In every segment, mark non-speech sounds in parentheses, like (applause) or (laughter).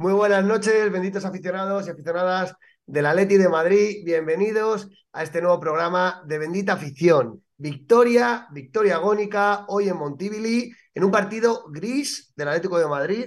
Muy buenas noches, benditos aficionados y aficionadas del Atleti de Madrid. Bienvenidos a este nuevo programa de Bendita Afición. Victoria, victoria agónica hoy en Montivili, en un partido gris del Atlético de Madrid.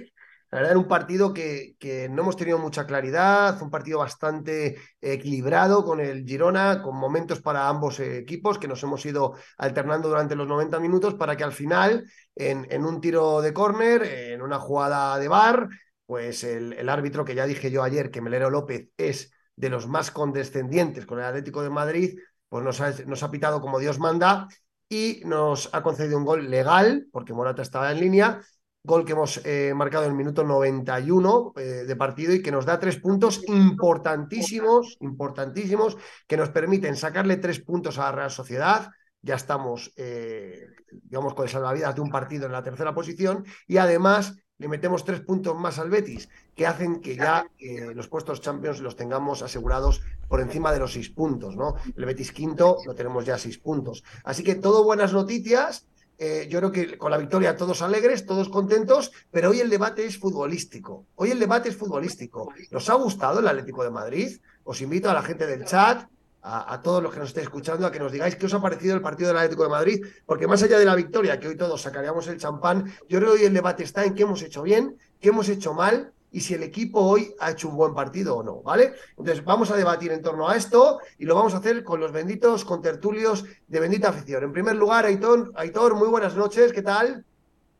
La verdad, era un partido que, que no hemos tenido mucha claridad, un partido bastante equilibrado con el Girona, con momentos para ambos equipos que nos hemos ido alternando durante los 90 minutos para que al final, en, en un tiro de córner, en una jugada de bar, pues el, el, árbitro que ya dije yo ayer, que Melero López es de los más condescendientes con el Atlético de Madrid, pues nos ha, nos ha pitado como Dios manda y nos ha concedido un gol legal, porque Morata estaba en línea, gol que hemos eh, marcado en el minuto 91 eh, de partido y que nos da tres puntos importantísimos, importantísimos, que nos permiten sacarle tres puntos a la Real Sociedad, ya estamos, eh, digamos, con el salvavidas de un partido en la tercera posición y además le metemos tres puntos más al Betis, que hacen que ya eh, los puestos Champions los tengamos asegurados por encima de los seis puntos, ¿no? El Betis quinto lo tenemos ya seis puntos. Así que todo buenas noticias. Eh, yo creo que con la victoria todos alegres, todos contentos, pero hoy el debate es futbolístico. Hoy el debate es futbolístico. ¿Nos ha gustado el Atlético de Madrid? Os invito a la gente del chat, a, todos los que nos estéis escuchando a que nos digáis qué os ha parecido el partido del Atlético de Madrid, porque más allá de la victoria, que hoy todos sacaríamos el champán, yo creo que hoy el debate está en qué hemos hecho bien, qué hemos hecho mal y si el equipo hoy ha hecho un buen partido o no, ¿vale? Entonces vamos a debatir en torno a esto y lo vamos a hacer con los benditos contertulios de bendita afición. En primer lugar, Aitor, Aitor muy buenas noches, ¿qué tal?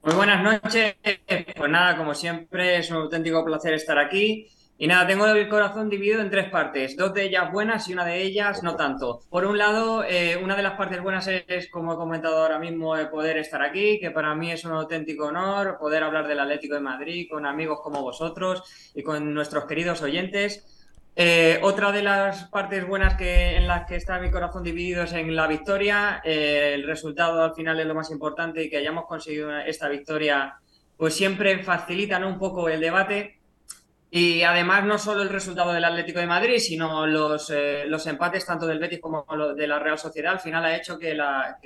Muy buenas noches, pues nada, como siempre, es un auténtico placer estar aquí. Y nada, tengo el corazón dividido en tres partes, dos de ellas buenas y una de ellas no tanto. Por un lado, eh, una de las partes buenas es, como he comentado ahora mismo, el poder estar aquí, que para mí es un auténtico honor poder hablar del Atlético de Madrid con amigos como vosotros y con nuestros queridos oyentes. Eh, otra de las partes buenas que, en las que está mi corazón dividido es en la victoria. Eh, el resultado al final es lo más importante y que hayamos conseguido esta victoria, pues siempre facilita ¿no? un poco el debate. Y además no solo el resultado del Atlético de Madrid, sino los, eh, empates tanto del Betis como de la Real Sociedad al final ha hecho que la,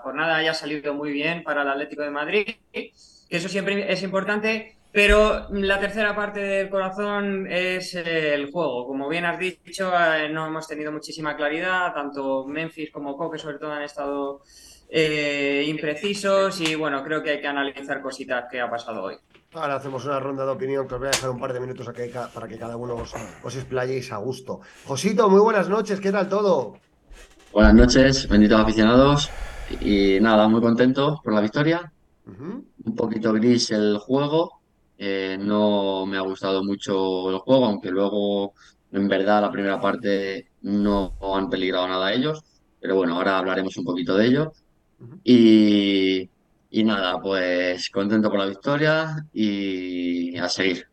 jornada haya salido muy bien para el Atlético de Madrid. Eso siempre es importante, pero la tercera parte del corazón es el juego. Como bien has dicho, eh, no hemos tenido muchísima claridad, tanto Memphis como Coque sobre todo han estado eh, imprecisos y bueno, creo que hay que analizar cositas que ha pasado hoy. Ahora hacemos una ronda de opinión que os voy a dejar un par de minutos aquí para que cada uno os, os explayéis a gusto. Josito, muy buenas noches, ¿qué tal todo? Buenas noches, benditos aficionados. Y nada, muy contento por la victoria. Uh -huh. Un poquito gris el juego. Eh, no me ha gustado mucho el juego, aunque luego en verdad la primera parte no han peligrado nada ellos. Pero bueno, ahora hablaremos un poquito de ello. Uh -huh. Y y nada, pues contento por la victoria y a seguir.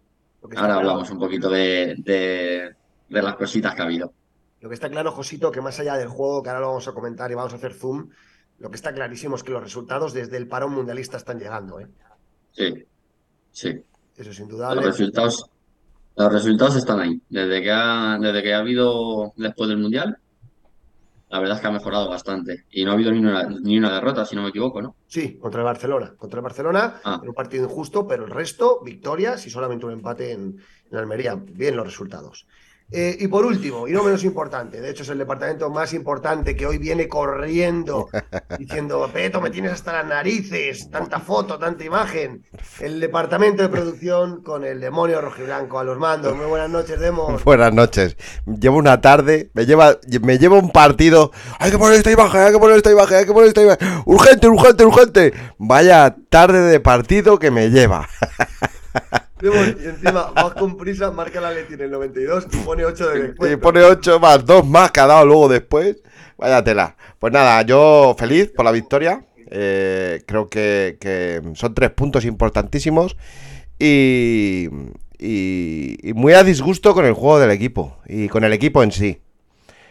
Ahora hablamos claro. un poquito de, de, de, las cositas que ha habido. Lo que está claro, Josito, que más allá del juego, que ahora lo vamos a comentar y vamos a hacer zoom, lo que está clarísimo es que los resultados desde el parón mundialista están llegando. ¿eh? Sí, sí. Eso es indudable. Los resultados, los resultados están ahí. Desde que, ha, desde que ha habido después del mundial, la verdad es que ha mejorado bastante. Y no ha habido ni una, ni una derrota, si no me equivoco, ¿no? Sí, contra el Barcelona. Contra el Barcelona, ah. en un partido injusto, pero el resto, victorias y solamente un empate en, en Almería. Bien los resultados. Eh, y por último, y no menos importante, de hecho es el departamento más importante que hoy viene corriendo (laughs) diciendo, Peto, me tienes hasta las narices, tanta foto, tanta imagen. El departamento de producción con el demonio rojiblanco a los mandos. Muy buenas noches, Demo. (laughs) Buenas noches. Llevo una tarde, me lleva, me lleva un partido. Hay que poner esta imagen, hay que poner esta imagen, hay que poner esta imagen. Urgente, urgente, urgente. Vaya tarde de partido que me lleva. (laughs) Y encima, vas con prisa, marca la Leti en el 92 y pone 8 de después. Y pone 8 más 2 más que ha dado luego después. Vaya tela. Pues nada, yo feliz por la victoria. Eh, creo que, que son tres puntos importantísimos. Y, y, y muy a disgusto con el juego del equipo y con el equipo en sí.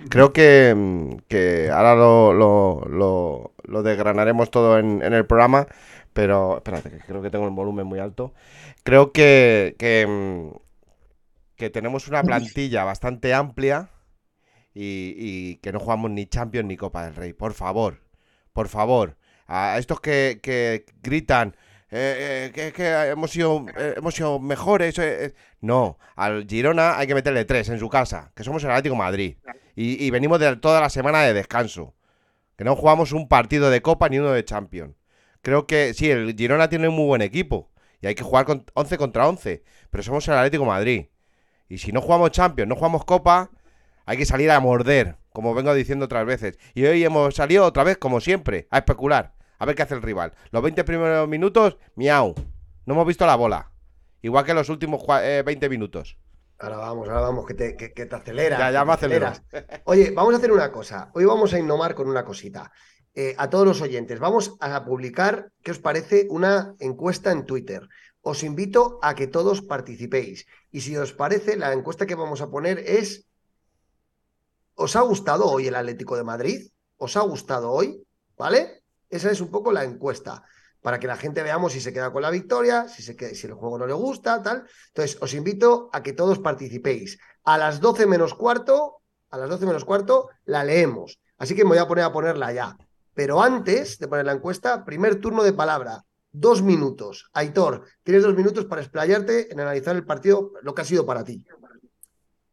Creo que, que ahora lo, lo, lo, lo desgranaremos todo en, en el programa, pero espérate, que creo que tengo el volumen muy alto. Creo que, que, mm, que tenemos una plantilla bastante amplia y, y que no jugamos ni Champions ni Copa del Rey. Por favor, por favor. A estos que, que gritan eh, eh, que, que hemos, sido, eh, hemos sido mejores. No, al Girona hay que meterle tres en su casa, que somos el Atlético de Madrid. Y, y venimos de toda la semana de descanso. Que no jugamos un partido de Copa ni uno de Champions. Creo que sí, el Girona tiene un muy buen equipo. Y hay que jugar con 11 contra 11. Pero somos el Atlético de Madrid. Y si no jugamos Champions, no jugamos Copa, hay que salir a morder, como vengo diciendo otras veces. Y hoy hemos salido otra vez, como siempre, a especular. A ver qué hace el rival. Los 20 primeros minutos, miau. No hemos visto la bola. Igual que los últimos eh, 20 minutos. Ahora vamos, ahora vamos, que te, que, que te aceleras. Ya, ya me aceleras. Oye, vamos a hacer una cosa. Hoy vamos a innovar con una cosita. Eh, a todos los oyentes, vamos a publicar, ¿qué os parece? Una encuesta en Twitter. Os invito a que todos participéis. Y si os parece, la encuesta que vamos a poner es, ¿os ha gustado hoy el Atlético de Madrid? ¿Os ha gustado hoy? ¿Vale? Esa es un poco la encuesta. Para que la gente veamos si se queda con la victoria, si, si el juego no le gusta, tal. Entonces, os invito a que todos participéis. A las 12 menos cuarto, a las 12 menos cuarto, la leemos. Así que me voy a poner a ponerla ya. Pero antes de poner la encuesta, primer turno de palabra. Dos minutos. Aitor, tienes dos minutos para explayarte en analizar el partido, lo que ha sido para ti.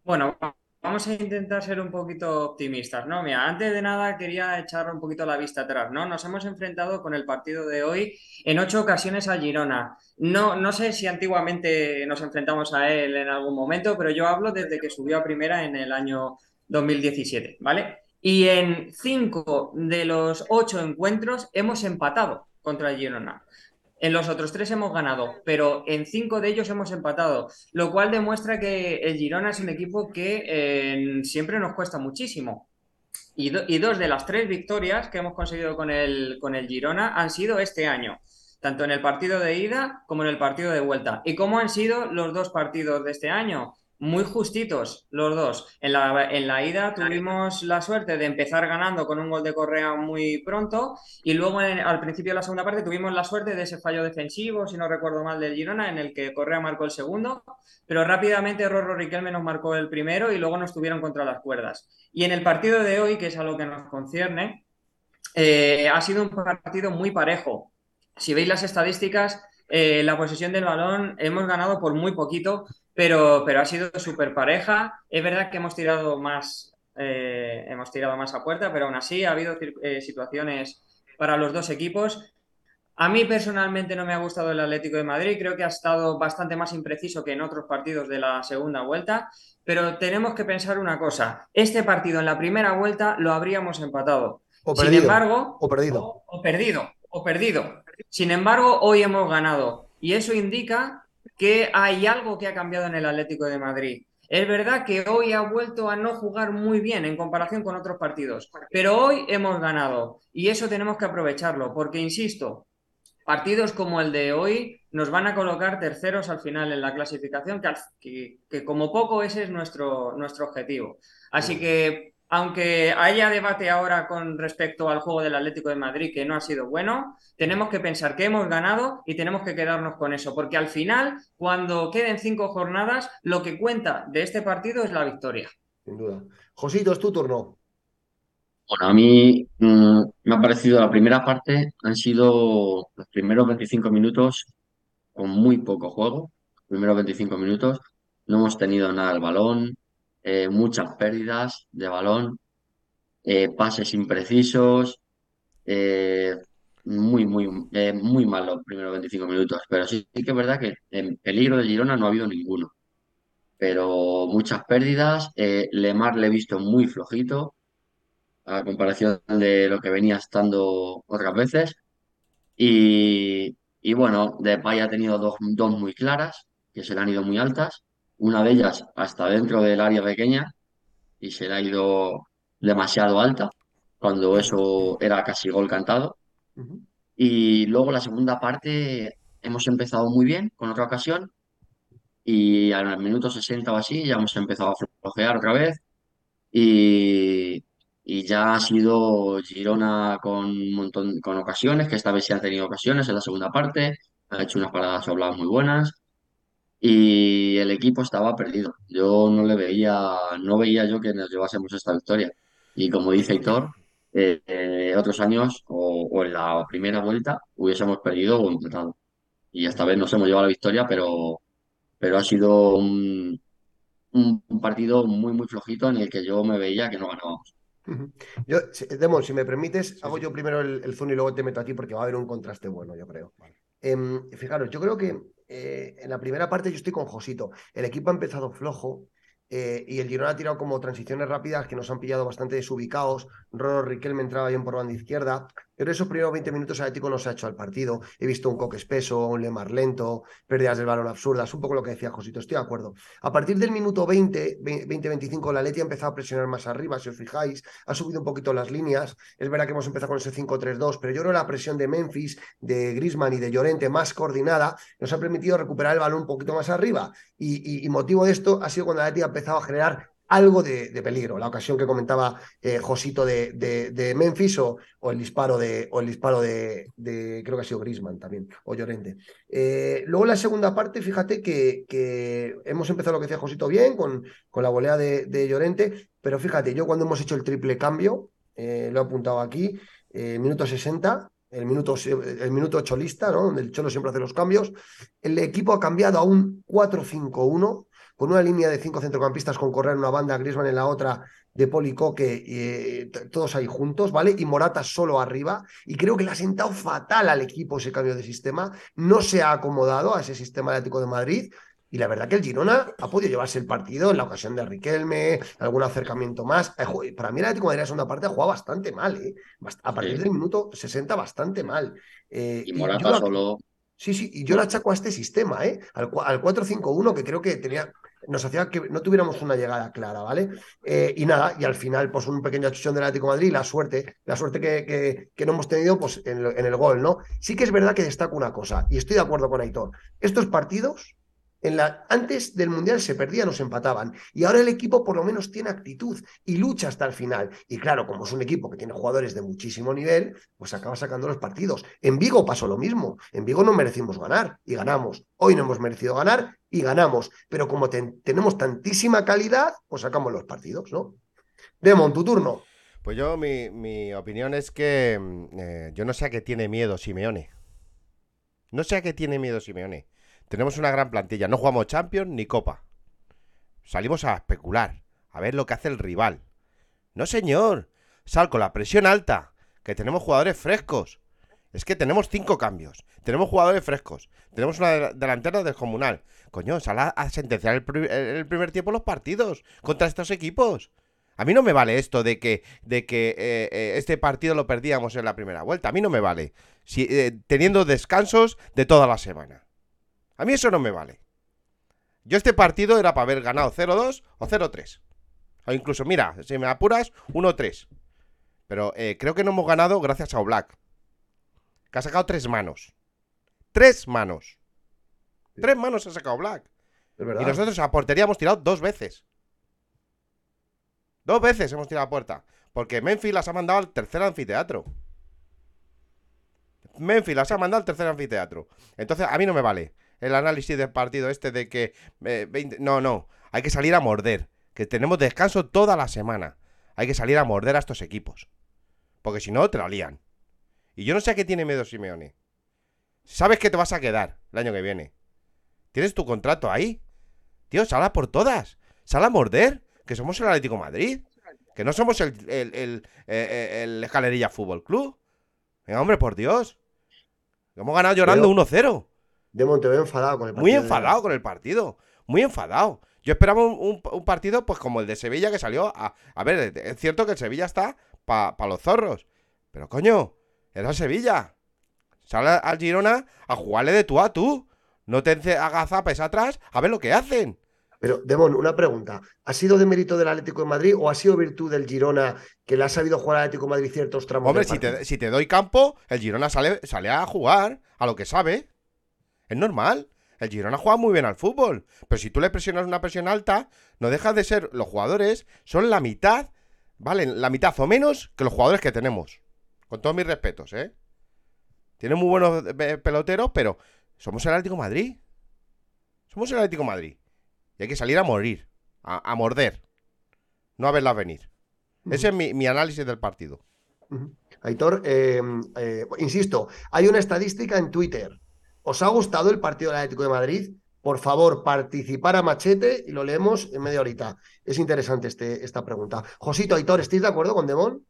Bueno, vamos a intentar ser un poquito optimistas, ¿no? Mira, antes de nada quería echar un poquito la vista atrás, ¿no? Nos hemos enfrentado con el partido de hoy en ocho ocasiones a Girona. No, no sé si antiguamente nos enfrentamos a él en algún momento, pero yo hablo desde que subió a primera en el año 2017, ¿vale? Y en cinco de los ocho encuentros hemos empatado contra el Girona. En los otros tres hemos ganado, pero en cinco de ellos hemos empatado, lo cual demuestra que el Girona es un equipo que eh, siempre nos cuesta muchísimo. Y, y dos de las tres victorias que hemos conseguido con el, con el Girona han sido este año, tanto en el partido de ida como en el partido de vuelta. ¿Y cómo han sido los dos partidos de este año? Muy justitos los dos. En la, en la ida tuvimos la suerte de empezar ganando con un gol de Correa muy pronto y luego en- al principio de la segunda parte tuvimos la suerte de ese fallo defensivo, si no recuerdo mal, del Girona, en el que Correa marcó el segundo, pero rápidamente Rorro Riquelme nos marcó el primero y luego nos tuvieron contra las cuerdas. Y en el partido de hoy, que es a lo que nos concierne, eh, ha sido un partido muy parejo. Si veis las estadísticas, eh, la posesión del balón hemos ganado por muy poquito, pero, pero ha sido súper pareja. Es verdad que hemos tirado más, eh, hemos tirado más a puerta, pero aún así ha habido eh, situaciones para los dos equipos. A mí personalmente no me ha gustado el Atlético de Madrid, creo que ha estado bastante más impreciso que en otros partidos de la segunda vuelta, pero tenemos que pensar una cosa, este partido en la primera vuelta lo habríamos empatado. O Sin perdido. embargo, O perdido. o, o perdido, o perdido. Sin embargo, hoy hemos ganado y eso indica que hay algo que ha cambiado en el Atlético de Madrid. Es verdad que hoy ha vuelto a no jugar muy bien en comparación con otros partidos, pero hoy hemos ganado y eso tenemos que aprovecharlo, porque insisto, partidos como el de hoy nos van a colocar terceros al final en la clasificación, que, que- que como poco ese es nuestro, nuestro objetivo. Así que, aunque haya debate ahora con respecto al juego del Atlético de Madrid, que no ha sido bueno, tenemos que pensar que hemos ganado y tenemos que quedarnos con eso, porque al final, cuando queden cinco jornadas, lo que cuenta de este partido es la victoria. Sin duda. Josito, es tu turno. Bueno, a mí mm, me ha parecido la primera parte, han sido los primeros 25 minutos con muy poco juego, los primeros 25 minutos, no hemos tenido nada al balón, eh, muchas pérdidas de balón, eh, pases imprecisos, eh, muy, muy, muy mal los primeros 25 minutos, pero sí, sí que es verdad que en peligro de Girona no ha habido ninguno, pero muchas pérdidas, Lemar le he visto muy flojito a comparación de lo que venía estando otras veces. Y, y bueno, Depay ha tenido dos, dos muy claras. que se le han ido muy altas, una de ellas hasta dentro del área pequeña y se le ha ido demasiado alta, cuando eso era casi gol cantado. Y luego la segunda parte hemos empezado muy bien con otra ocasión y al minuto 60 o así ya hemos empezado a flojear otra vez y, y ya ha sido Girona con un montón con ocasiones, que esta vez sí han tenido ocasiones en la segunda parte, ha hecho unas paradas habladas muy buenas y el equipo estaba perdido. Yo no le veía, no veía yo que nos llevásemos esta victoria. Y como dice Hitor, eh, eh, otros años o, o en la primera vuelta hubiésemos perdido o empatado. Y esta vez nos hemos llevado la victoria, pero, pero ha sido un, un, un partido muy, muy flojito en el que yo me veía que no ganábamos. Yo, Demon, si me permites, hago yo primero el, el zoom y luego te meto a ti porque va a haber un contraste bueno, yo creo. Em, fijaros, yo creo que eh, en la primera parte yo estoy con Josito. El equipo ha empezado flojo eh, y el Girona ha tirado como transiciones rápidas que nos han pillado bastante desubicados. Roro Riquelme entraba bien por banda izquierda. Pero esos primeros 20 minutos Atlético no se ha hecho al partido. He visto un coque espeso, un Lemar lento, pérdidas del balón absurdas, un poco lo que decía Josito, estoy de acuerdo. A partir del minuto 20, 20-25, la Leti ha empezado a presionar más arriba, si os fijáis, ha subido un poquito las líneas. Es verdad que hemos empezado con ese 5-3-2, pero yo creo que la presión de Memphis, de Grisman y de Llorente más coordinada nos ha permitido recuperar el balón un poquito más arriba. Y, y- y motivo de esto ha sido cuando la Leti ha empezado a generar algo de, peligro. La ocasión que comentaba eh, Josito de, Memphis o, el disparo de, o el disparo de, creo que ha sido Grisman también, o Llorente. Eh, luego la segunda parte, fíjate que, hemos empezado lo que decía Josito bien, con, con la volea de, Llorente, pero fíjate, yo cuando hemos hecho el triple cambio, eh, lo he apuntado aquí, eh, minuto 60, el minuto, el minuto cholista, ¿no? donde el Cholo siempre hace los cambios, el equipo ha cambiado a un 4-5-1 con una línea de cinco centrocampistas con Correa en una banda, Griezmann en la otra, de Poli Coque, eh, todos ahí juntos, ¿vale? Y Morata solo arriba. Y creo que le ha sentado fatal al equipo ese cambio de sistema. No se ha acomodado a ese sistema Atlético de Madrid. Y la verdad que el Girona ha podido llevarse el partido en la ocasión de Riquelme, algún acercamiento más. Eh, Para mí el Atlético de Madrid la segunda parte ha jugado bastante mal, ¿eh? A partir Sí. del minuto 60 bastante mal. Eh, Y Morata solo, Sí, sí, y yo la achaco a este sistema, ¿eh? Al 4-5-1, que creo que tenía, nos hacía que no tuviéramos una llegada clara, ¿vale? Eh, y nada, y al final, pues un pequeño achuchón del Atlético de Madrid, la suerte, la suerte que, que- no hemos tenido, pues en, en el gol, ¿no? Sí que es verdad que destaco una cosa, y estoy de acuerdo con Aitor. Estos partidos, antes del Mundial se perdían o se empataban, y ahora el equipo por lo menos tiene actitud y lucha hasta el final. Y claro, como es un equipo que tiene jugadores de muchísimo nivel, pues acaba sacando los partidos. En Vigo pasó lo mismo. En Vigo no merecimos ganar y ganamos. Hoy no hemos merecido ganar y ganamos. Pero como ten- tenemos tantísima calidad, pues sacamos los partidos, ¿no? Demon, tu turno. Pues yo, mi, mi opinión es que mm, eh, yo no sé a qué tiene miedo Simeone. No sé a qué tiene miedo Simeone. Tenemos una gran plantilla. No jugamos Champions ni Copa. Salimos a especular, a ver lo que hace el rival. No, señor. Sal con la presión alta, que tenemos jugadores frescos. Es que tenemos cinco cambios. Tenemos jugadores frescos. Tenemos una de- delantera descomunal. Coño, sal a, a sentenciar el primer tiempo los partidos contra estos equipos. A mí no me vale esto de que, de que eh, eh, este partido lo perdíamos en la primera vuelta. A mí no me vale. Si, eh, teniendo descansos de toda la semana. A mí eso no me vale. Yo este partido era para haber ganado 0-2 o 0-3. O incluso, mira, si me apuras, 1-3. Pero eh, creo que no hemos ganado gracias a Oblak. Que ha sacado tres manos. Tres manos. Tres manos ha sacado Black. Es verdad. Y nosotros a portería hemos tirado dos veces. Dos veces hemos tirado a puerta. Porque Memphis las ha mandado al tercer anfiteatro. Memphis las ha mandado al tercer anfiteatro. Entonces, a mí no me vale el análisis del partido este de que... eh, 20 No, no. Hay que salir a morder. Que tenemos descanso toda la semana. Hay que salir a morder a estos equipos. Porque si no, te la lían. Y yo no sé a qué tiene miedo Simeone. Sabes que te vas a quedar el año que viene. Tienes tu contrato ahí. Tío, sal a por todas. Sal a morder. Que somos el Atlético de Madrid. Que no somos el, el, el, eh, eh, el Escalerilla Fútbol Club. Venga, hombre, por Dios. Hemos ganado llorando Pero- 1-0. Demon, te veo enfadado con el Muy partido de- enfadado con el partido. Muy enfadado. Yo esperaba un, un- un partido pues como el de Sevilla que salió a... A ver, es cierto que el Sevilla está para los zorros. Pero coño, era el Sevilla. Sale al Girona a jugarle de tú a tú. No te agazapes atrás a ver lo que hacen. Pero, Demón, una pregunta. ¿Ha sido de mérito del Atlético de Madrid o ha sido virtud del Girona que le ha sabido jugar al Atlético de Madrid ciertos tramos? Hombre, si te, si te, doy campo, el Girona sale, sale a jugar a lo que sabe. Es normal. El Girona juega muy bien al fútbol. Pero si tú le presionas una presión alta, no deja de ser. Los jugadores son la mitad, ¿vale? La mitad o menos que los jugadores que tenemos. Con todos mis respetos, ¿eh? Tienen muy buenos eh, peloteros, pero somos el Atlético Madrid. Somos el Atlético Madrid. Y hay que salir a morir, a, morder, no a verlas venir. Ese es mi, análisis del partido. Aitor, eh, eh, insisto, hay una estadística en Twitter. ¿Os ha gustado el partido del Atlético de Madrid? Por favor, participar a machete y lo leemos en media horita. Es interesante este, esta pregunta. Josito, Aitor, ¿estáis de acuerdo con Demón?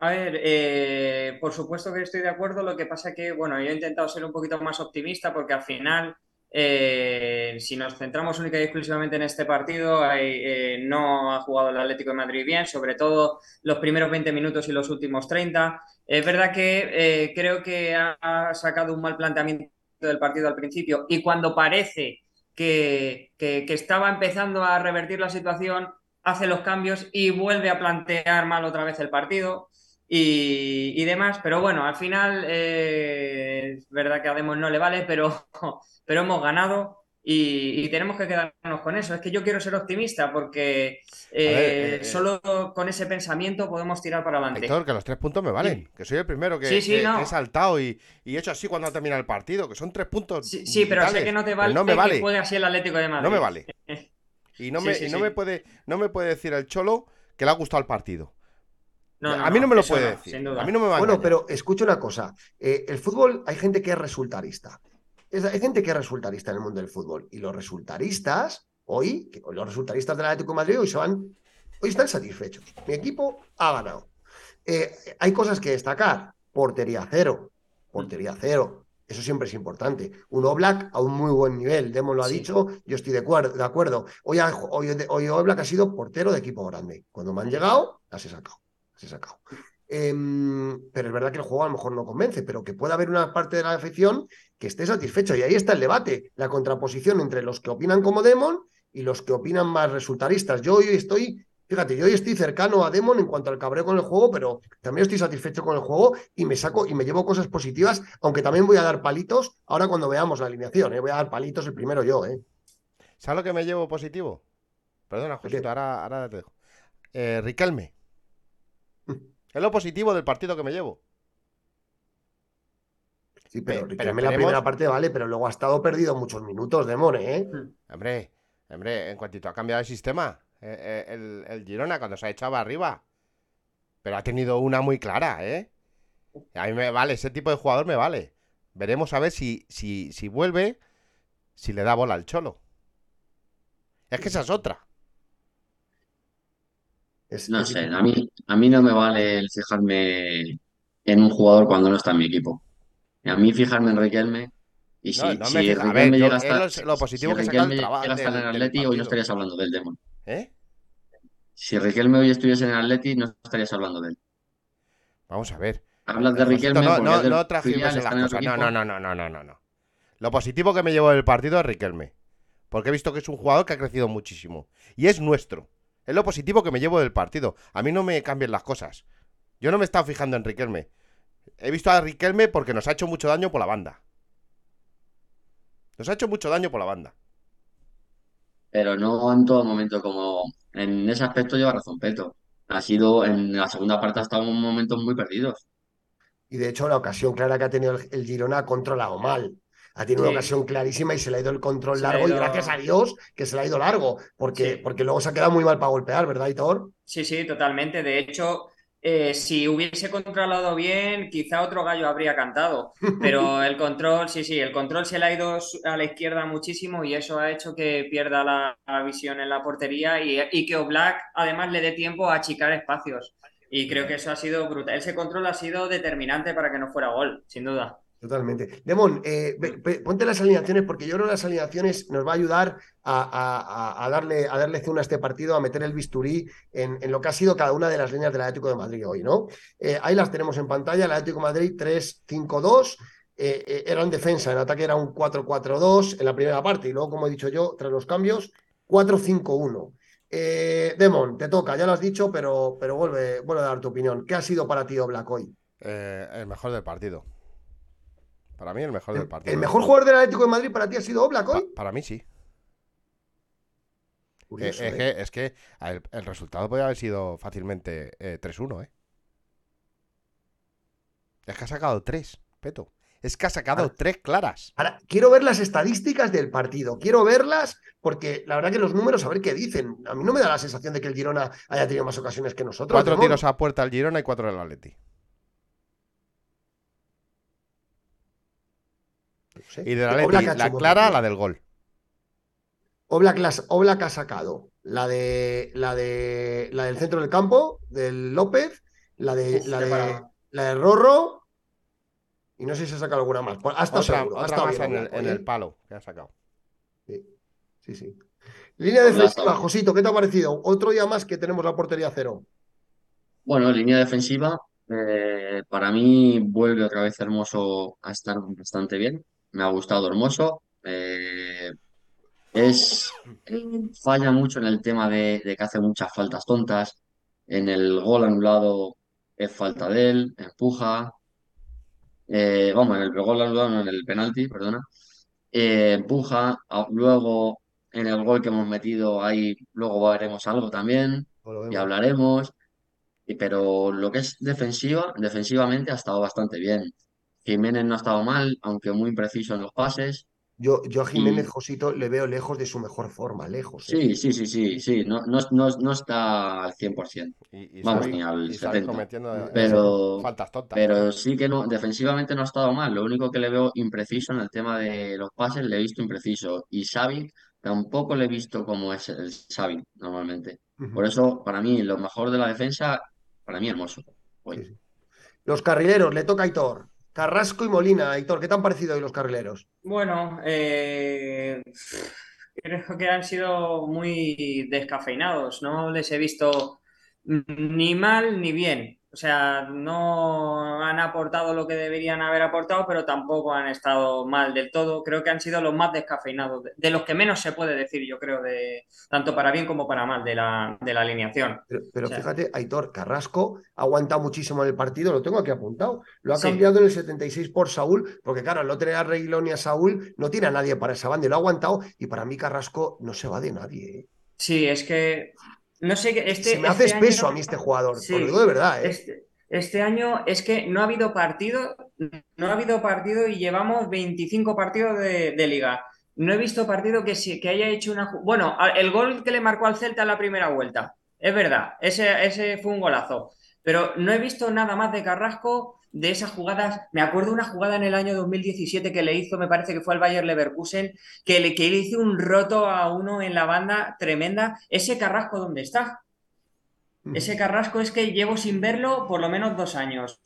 A ver, eh, por supuesto que estoy de acuerdo. Lo que pasa que, bueno, yo he intentado ser un poquito más optimista porque al final eh, si nos centramos única y exclusivamente en este partido, eh, no ha jugado el Atlético de Madrid bien, sobre todo los primeros 20 minutos y los últimos 30. Es verdad que creo que ha sacado un mal planteamiento del partido al principio y cuando parece que, estaba empezando a revertir la situación, hace los cambios y vuelve a plantear mal otra vez el partido. Y, demás, pero bueno, al final es verdad que a Demos no le vale, pero (laughs) pero hemos ganado y, tenemos que quedarnos con eso. Es que yo quiero ser optimista porque eh, eh, eh, solo con ese pensamiento podemos tirar para adelante. Héctor, que los tres puntos me valen. Que soy el primero que, he saltado y, he hecho así cuando termina el partido, que son tres puntos. Sí, pero sé que no te vale, no me vale. que juegue así el Atlético de Madrid. No me vale. (laughs) Y no, me, no me, puede, no me puede decir el Cholo que le ha gustado el partido. a mí no me lo puede decir. A mí no me va Bueno, pero escucha una cosa. el fútbol, hay gente que es resultarista hay gente que es resultarista en el mundo del fútbol. Y los resultaristas, hoy, los resultaristas del Atlético de Madrid hoy se van, hoy están satisfechos. Mi equipo ha ganado. Eh, hay cosas que destacar. Portería cero. Portería cero. Eso siempre es importante. Un Oblak a un muy buen nivel. Demo lo ha dicho, yo estoy de acuerdo. De acuerdo. Hoy, hoy, hoy Oblak ha sido portero de equipo grande. Cuando me han llegado, las he sacado. Las he sacado. Em, pero es verdad que el juego a lo mejor no convence, pero que pueda haber una parte de la afición que esté satisfecho. Y ahí está el debate, la contraposición entre los que opinan como Demon y los que opinan más resultaristas. Yo hoy estoy, fíjate, yo hoy estoy cercano a Demon en cuanto al cabreo con el juego, pero también estoy satisfecho con el juego y me saco y me llevo cosas positivas, aunque también voy a dar palitos ahora cuando veamos la alineación. ¿eh? Voy a dar palitos el primero yo. ¿eh? ¿Sabes lo que me llevo positivo? Perdona, Josito, ahora, ahora te dejo. Eh, Riquelme. Es lo positivo del partido que me llevo. Sí, pero, pero la primera parte vale, pero luego ha estado perdido muchos minutos de More, ¿eh? Hmm. Hombre, hombre, en cuanto ha cambiado el sistema, eh, eh, el, Girona cuando se ha echado arriba. Pero ha tenido una muy clara, ¿eh? A mí me vale, ese tipo de jugador me vale. Veremos a ver si, si, si vuelve, si le da bola al cholo. Es que esa es otra no sé, a mí, a mí no me vale el fijarme en un jugador cuando no está en mi equipo. A mí fijarme en Riquelme y si, Riquelme llega a estar, lo, positivo que Riquelme llega a estar en el Atleti, hoy no estarías hablando del Demon. ¿Eh? Si Riquelme hoy estuviese en el Atleti, no estarías hablando de él. Vamos a ver. Hablas de Riquelme no, no, no las cosas. No, no, no, no, no, no, no. Lo positivo que me llevo del partido es Riquelme. Porque he visto que es un jugador que ha crecido muchísimo. Y es nuestro. Es lo positivo que me llevo del partido. A mí no me cambien las cosas. Yo no me he estado fijando en Riquelme. He visto a Riquelme porque nos ha hecho mucho daño por la banda. Nos ha hecho mucho daño por la banda. Pero no en todo momento como... En ese aspecto lleva razón Peto. Ha sido, en la segunda parte ha estado en momentos muy perdidos. Y de hecho la ocasión clara que ha tenido el Girona ha controlado mal ha tenido una ocasión clarísima y se le ha ido el control largo y gracias a Dios que se le ha ido largo, porque, porque luego se ha quedado muy mal para golpear, ¿verdad, Hitor? Sí, sí, totalmente. De hecho, eh, si hubiese controlado bien, quizá otro gallo habría cantado. (laughs) Pero el control, sí, sí, el control se le ha ido a la izquierda muchísimo y eso ha hecho que pierda la, visión en la portería y, y que Oblak además le dé tiempo a achicar espacios. Y creo que eso ha sido brutal. Ese control ha sido determinante para que no fuera gol, sin duda. Totalmente. Demón, eh, ponte las alineaciones porque yo creo que las alineaciones nos va a ayudar a, darle, a darle a este partido, a meter el bisturí en, lo que ha sido cada una de las líneas del Atlético de Madrid hoy, ¿no? Eh, ahí las tenemos en pantalla, el Atlético de Madrid 3-5-2, eh, eh, era en defensa, en ataque era un 4-4-2 en la primera parte y luego, como he dicho yo, tras los cambios, 4-5-1. Eh, Demon, te toca, ya lo has dicho, pero, pero vuelve, vuelve a dar tu opinión. ¿Qué ha sido para ti Oblak hoy? El mejor del partido. Para mí, el mejor del partido. ¿El mejor jugador del Atlético de Madrid para ti ha sido Oblak hoy? Pa- para mí sí. Curioso, Eh, es, ¿eh? que, es que el, el resultado podría haber sido fácilmente eh, 3-1, ¿eh? Es que ha sacado 3, Peto. Es que ha sacado Ah. 3 claras. Ahora, quiero ver las estadísticas del partido. Quiero verlas porque la verdad que los números, a ver qué dicen. A mí no me da la sensación de que el Girona haya tenido más ocasiones que nosotros. Cuatro tiros a puerta al Girona y 4 del Atleti. Sé. Y hecho la un buen clara, la del gol. Oblak, las- Oblak ha sacado la de la de la del centro del campo, del López, la de Uf, la de, la de Rorro. Y no sé si se ha sacado alguna más. Pues ha estado Otra, seguro, ha otra estado más bien en el, en el ¿eh? palo que ha sacado. Sí, sí. Línea Oblak defensiva, Josito, ¿qué te ha parecido? Otro día más que tenemos la portería cero. Bueno, línea defensiva, eh, para mí vuelve otra vez Hermoso a estar bastante bien. Me ha gustado Hermoso. eh, es, eh, falla mucho en el tema de, de que hace muchas faltas tontas. En el gol anulado es falta de él, empuja. Eh, vamos, en el gol anulado, no, en el penalti, perdona. Eh, empuja. a- luego en el gol que hemos metido ahí, luego veremos algo también y hablaremos. Pero lo que es defensiva, defensivamente ha estado bastante bien. Jiménez no ha estado mal, aunque muy impreciso en los pases. Yo, yo a Jiménez Y- Josito le veo lejos de su mejor forma, lejos. ¿eh? Sí, sí, sí, sí, sí, no, no, no, no está al 100%, Y, y Vamos, ni al y Xavi 70. cometiendo eh, Pero- faltas tontas. pero sí que no, defensivamente no ha estado mal. Lo único que le veo impreciso en el tema de los pases, le he visto impreciso. Y Xavi tampoco le he visto como es el Xavi normalmente. Por eso, para mí, lo mejor de la defensa, para mí, hermoso. hoy. Sí, sí. Los carrileros, le toca a Aitor. Carrasco y Molina, Aitor, ¿qué te han parecido hoy los carrileros? Bueno, eh, creo que han sido muy descafeinados, no les he visto ni mal ni bien. O sea, no han aportado lo que deberían haber aportado, pero tampoco han estado mal del todo. Creo que han sido los más descafeinados, de, los que menos se puede decir, yo creo, de tanto para bien como para mal de la, de la alineación. Pero, pero O sea- fíjate, Aitor, Carrasco ha aguantado muchísimo en el partido, lo tengo aquí apuntado. Lo ha Sí. cambiado en el 76 por Saúl, porque claro, al no tener a Reguilón ni a Saúl, no tiene a nadie para esa banda y lo ha aguantado. Y para mí, Carrasco no se va de nadie. ¿eh? Sí, es que no sé qué. Este, se me hace este espeso año- a mí este jugador, Sí. lo digo de verdad. ¿eh? Este, este año es que no ha habido partido, no ha habido partido y llevamos 25 partidos de, de liga. No he visto partido que, sí- que haya hecho una... Bueno, el gol que le marcó al Celta en la primera vuelta, es verdad, ese, ese fue un golazo. Pero no he visto nada más de Carrasco de esas jugadas. Me acuerdo una jugada en el año 2017 que le hizo, me parece que fue al Bayer Leverkusen, que le, que le hizo un roto a uno en la banda tremenda. Ese Carrasco, ¿dónde está? Ese Carrasco es que llevo sin verlo por lo menos dos años.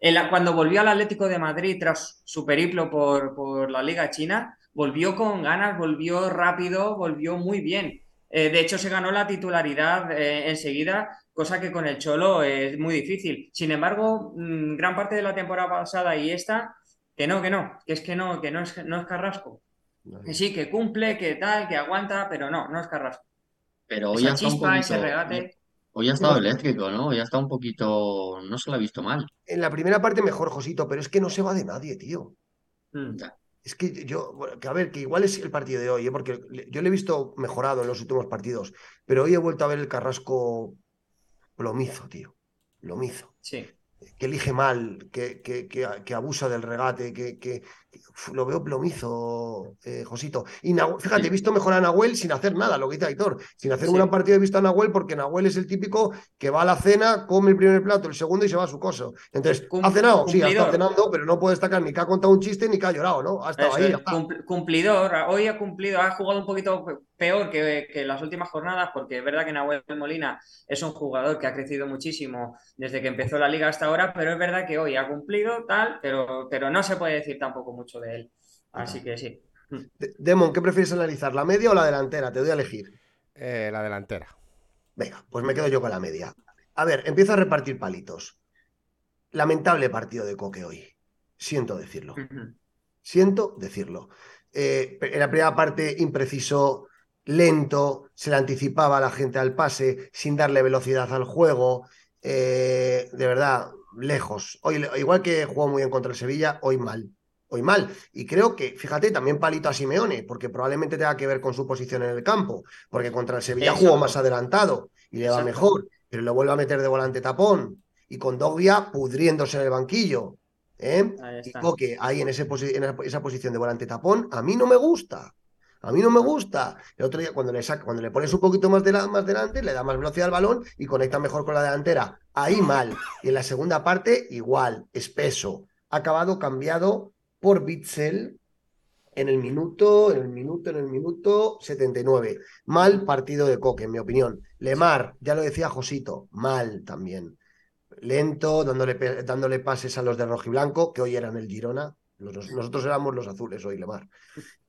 En la- cuando volvió al Atlético de Madrid tras su periplo por, por la Liga China, volvió con ganas, volvió rápido, volvió muy bien. Eh, de hecho, se ganó la titularidad eh, enseguida, cosa que con el Cholo es muy difícil. Sin embargo, mm, gran parte de la temporada pasada y esta, que no, que no, que es que no, que no es, no es Carrasco. Que sí, que cumple, que tal, que aguanta, pero no, no es Carrasco. Pero hoy Esa ha estado un chispa, ese regate. hoy ha estado No. eléctrico, ¿no? Hoy ha estado un poquito, no se lo ha visto mal. En la primera parte mejor, Josito, pero es que no se va de nadie, tío. Mm. Es que yo, que a ver, que igual es el partido de hoy, ¿eh? porque yo le he visto mejorado en los últimos partidos, pero hoy he vuelto a ver el Carrasco plomizo, tío. Plomizo. Sí. Que elige mal, que, que, que, que abusa del regate, que, lo veo plomizo, eh, Josito. Y Nahu- fíjate, he visto mejorar a Nahuel sin hacer nada, lo que dice Aitor. Sin hacer un Sí. gran partido he visto a Nahuel porque Nahuel es el típico que va a la cena, come el primer plato, el segundo y se va a su coso. Entonces, Cum- ¿ha cenado? Sí, ha estado cenando, pero no puede destacar ni que ha contado un chiste ni que ha llorado, ¿no? Ha estado ahí, cumpl- cumplidor. Hoy ha cumplido, ha jugado un poquito pe- peor que, que las últimas jornadas, porque es verdad que Nahuel Molina es un jugador que ha crecido muchísimo desde que empezó la liga hasta ahora, pero es verdad que hoy ha cumplido tal, pero, pero no se puede decir tampoco mucho de él. Así que sí. De- Demon, ¿qué prefieres analizar, la media o la delantera? Te doy a elegir. Eh, la delantera. Venga, pues me quedo yo con la media. A ver, empieza a repartir palitos. Lamentable partido de Coque hoy. Siento decirlo. Siento decirlo. Eh, en la primera parte, impreciso, lento, se le anticipaba a la gente al pase, sin darle velocidad al juego. Eh, de verdad, lejos. Hoy, igual que jugó muy bien contra el Sevilla, hoy mal. Hoy mal. Y creo que, fíjate, también palito a Simeone, porque probablemente tenga que ver con su posición en el campo, porque contra el Sevilla jugó más adelantado y le va mejor, pero lo vuelve a meter de volante tapón y con Dogbia pudriéndose en el banquillo. ¿eh? Y Coque ahí en, ese en esa posición de volante tapón, a mí no me gusta. A mí no me gusta. El otro día, cuando le, saca, cuando le pones un poquito más, de más delante, le da más velocidad al balón y conecta mejor con la delantera. Ahí mal. Y en la segunda parte, igual, espeso. Ha acabado cambiado por Bitzel en el minuto, en el minuto, en el minuto 79. Mal partido de Coque, en mi opinión. Lemar, ya lo decía Josito, mal también. Lento, dándole, dándole pases a los de rojiblanco, que hoy eran el Girona. Nosotros éramos los azules hoy, Lemar.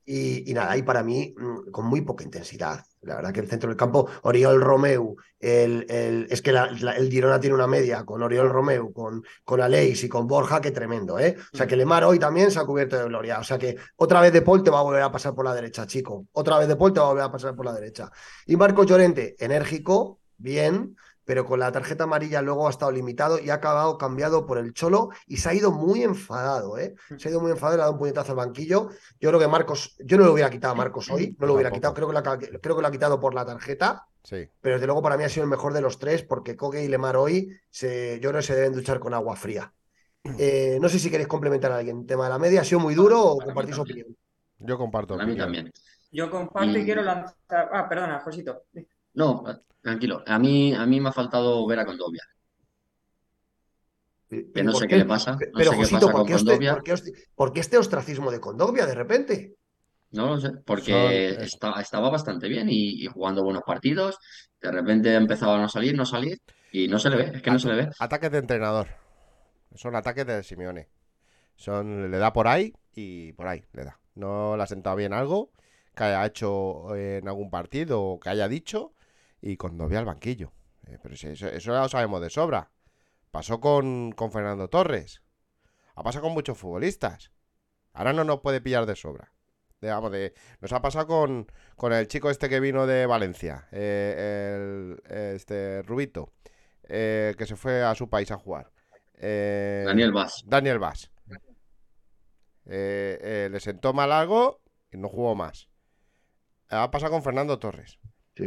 Y, nada, y para mí mm, con muy poca intensidad. La verdad que el centro del campo, Oriol Romeu, el, el, es que el Girona tiene una media con Oriol Romeu, con, con Aleix y con Borja, que tremendo, ¿eh? O sea que Lemar hoy también se ha cubierto de gloria. O sea que otra vez De Paul te va a volver a pasar por la derecha, chico. Otra vez De Paul te va a volver a pasar por la derecha. Y Marco Llorente, enérgico, bien, pero con la tarjeta amarilla luego ha estado limitado y ha acabado cambiado por el Cholo y se ha ido muy enfadado, ¿eh? Se ha ido muy enfadado, le ha dado un puñetazo al banquillo. Yo creo que Marcos, yo no lo hubiera quitado a Marcos hoy, no lo hubiera quitado, creo que, lo, creo que lo ha quitado por la tarjeta. Sí. Pero desde luego para mí ha sido el mejor de los tres porque Koge y Lemar hoy se, yo creo que se deben duchar con agua fría. Eh, no sé si queréis complementar a alguien. tema de la media, ¿ha sido muy duro o compartís opinión? Yo comparto. A mí también. Yo comparto y... quiero lanzar. Ah, perdona, Josito. No, tranquilo. A mí, a mí me ha faltado ver a Condovia. Que no sé qué? le pasa. pero, Josito, ¿por, qué este, ¿por, qué este ostracismo de Condovia de repente? No lo sé, porque eh, estaba bastante bien y, jugando buenos partidos. De repente empezaba a no salir, no salir y no se le ve, es que no se le ve. Ataques de entrenador. Son ataques de Simeone. Son, le da por ahí y por ahí le da. No le ha sentado bien algo que haya hecho en algún partido o que haya dicho y con Novia al banquillo. Eh, pero eso, eso, ya lo sabemos de sobra. Pasó con, con Fernando Torres. Ha pasado con muchos futbolistas. Ahora no nos puede pillar de sobra. Digamos, de, nos ha pasado con, con el chico este que vino de Valencia, eh, el, este Rubito, eh, que se fue a su país a jugar. Daniel Vaz. Daniel Vaz. le sentó mal algo y no jugó más. Ha pasado con Fernando Torres.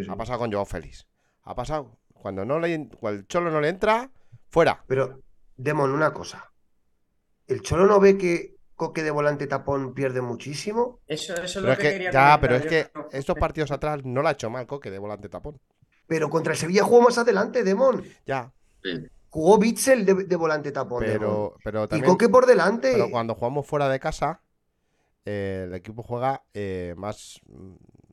Ha pasado con Joao Félix. Ha pasado. Cuando no le, el Cholo no le entra, fuera. Pero, Demon, una cosa. ¿El Cholo no ve que Coque de volante tapón pierde muchísimo? Eso, eso es lo que, quería Ya, pero es que estos partidos atrás no lo ha hecho mal Coque de volante tapón. Pero contra el Sevilla jugó más adelante, Demon. Ya. Jugó Bitzel de, volante tapón. Pero, pero y Coque por delante. Pero cuando jugamos fuera de casa, eh, el equipo juega eh, más,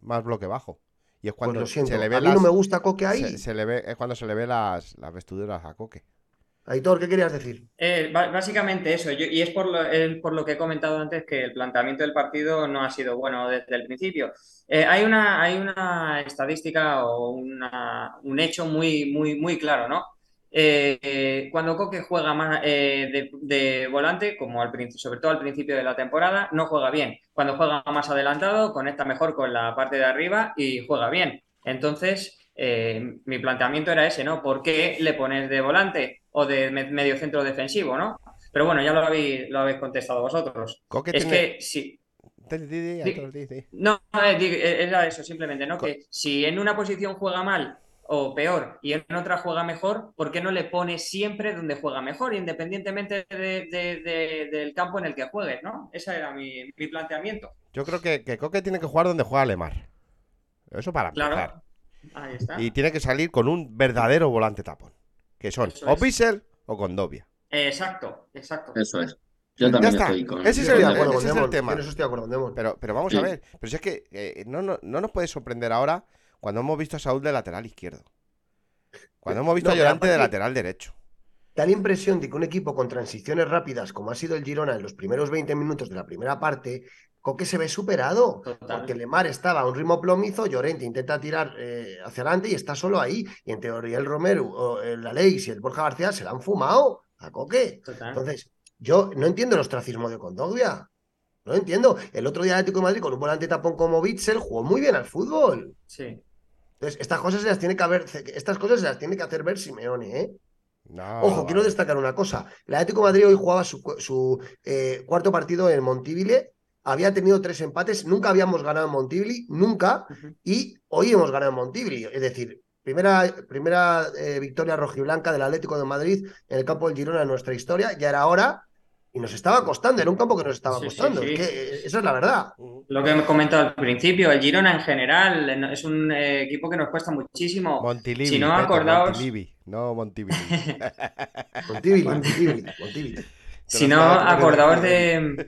más bloque bajo. Y es cuando pues se le ve a mí no me gusta Coque ahí. Se, le ve, es cuando se le ve las, las vestiduras a Coque. Aitor, ¿qué querías decir? Eh, básicamente eso, y es por lo, por lo, que he comentado antes que el planteamiento del partido no ha sido bueno desde el principio. Eh, hay, una, hay una estadística o un hecho muy, muy, muy claro, ¿no? Eh, cuando Coque juega más eh, de, volante, como al, sobre todo al principio de la temporada, no juega bien. Cuando juega más adelantado, conecta mejor con la parte de arriba y juega bien. Entonces, eh, mi planteamiento era ese, ¿no? ¿Por qué le pones de volante o de medio centro defensivo, ¿no? Pero bueno, ya lo habéis, lo habéis contestado vosotros. es que sí. No, era eso, simplemente, ¿no? Que si en una posición juega mal o peor y en otra juega mejor, ¿por qué no le pones siempre donde juega mejor, independientemente del campo en el que juegues, ¿no? Ese era mi, planteamiento. Yo creo que, que, Coque tiene que jugar donde juega Lemar. Eso para empezar. Ahí está. Y tiene que salir con un verdadero volante tapón. Que son o Pixel o Condovia. exacto, exacto. Eso es. Yo también estoy con Ese es el, ese es el tema. Eso estoy de acuerdo Pero, pero vamos a ver. Pero si es que eh, no, no, no nos puede sorprender ahora cuando hemos visto a Saúl de lateral izquierdo. Cuando hemos visto a Llorante de lateral derecho. Da la impresión de que un equipo con transiciones rápidas, como ha sido el Girona en los primeros 20 minutos de la primera parte, Coque se ve superado. Porque Lemar estaba a un ritmo plomizo, Llorente intenta tirar eh, hacia adelante y está solo ahí. Y en teoría el Romero, o el Aleix y el Borja García se la han fumado a Coque. Entonces, yo no entiendo el ostracismo de Condogbia. No entiendo. El otro día Atlético de Madrid con un volante tapón como Bitzel jugó muy bien al fútbol. Sí. Entonces, estas cosas se las tiene que haber, estas cosas se las tiene que hacer ver Simeone, ¿eh? No, Ojo, quiero destacar una cosa. El Atlético de Madrid hoy jugaba su, eh, cuarto partido en Montiville. Había tenido tres empates. Nunca habíamos ganado en Montiville, nunca. Y hoy hemos ganado en Montiville. Es decir, primera, primera eh, victoria rojiblanca del Atlético de Madrid en el campo del Girona en nuestra historia. Ya era hora. Y nos estaba costando. Era un campo que nos estaba Sí, costando. sí. Es que, eh, esa es la verdad. Lo que hemos comentado al principio, el Girona en general eh, es un eh, equipo que nos cuesta muchísimo. Montilivi, Si no, acordaos- Montilivi, no Montivilli. (laughs) Montiville, Montiville, Montiville. (laughs) Si no, acordaos de.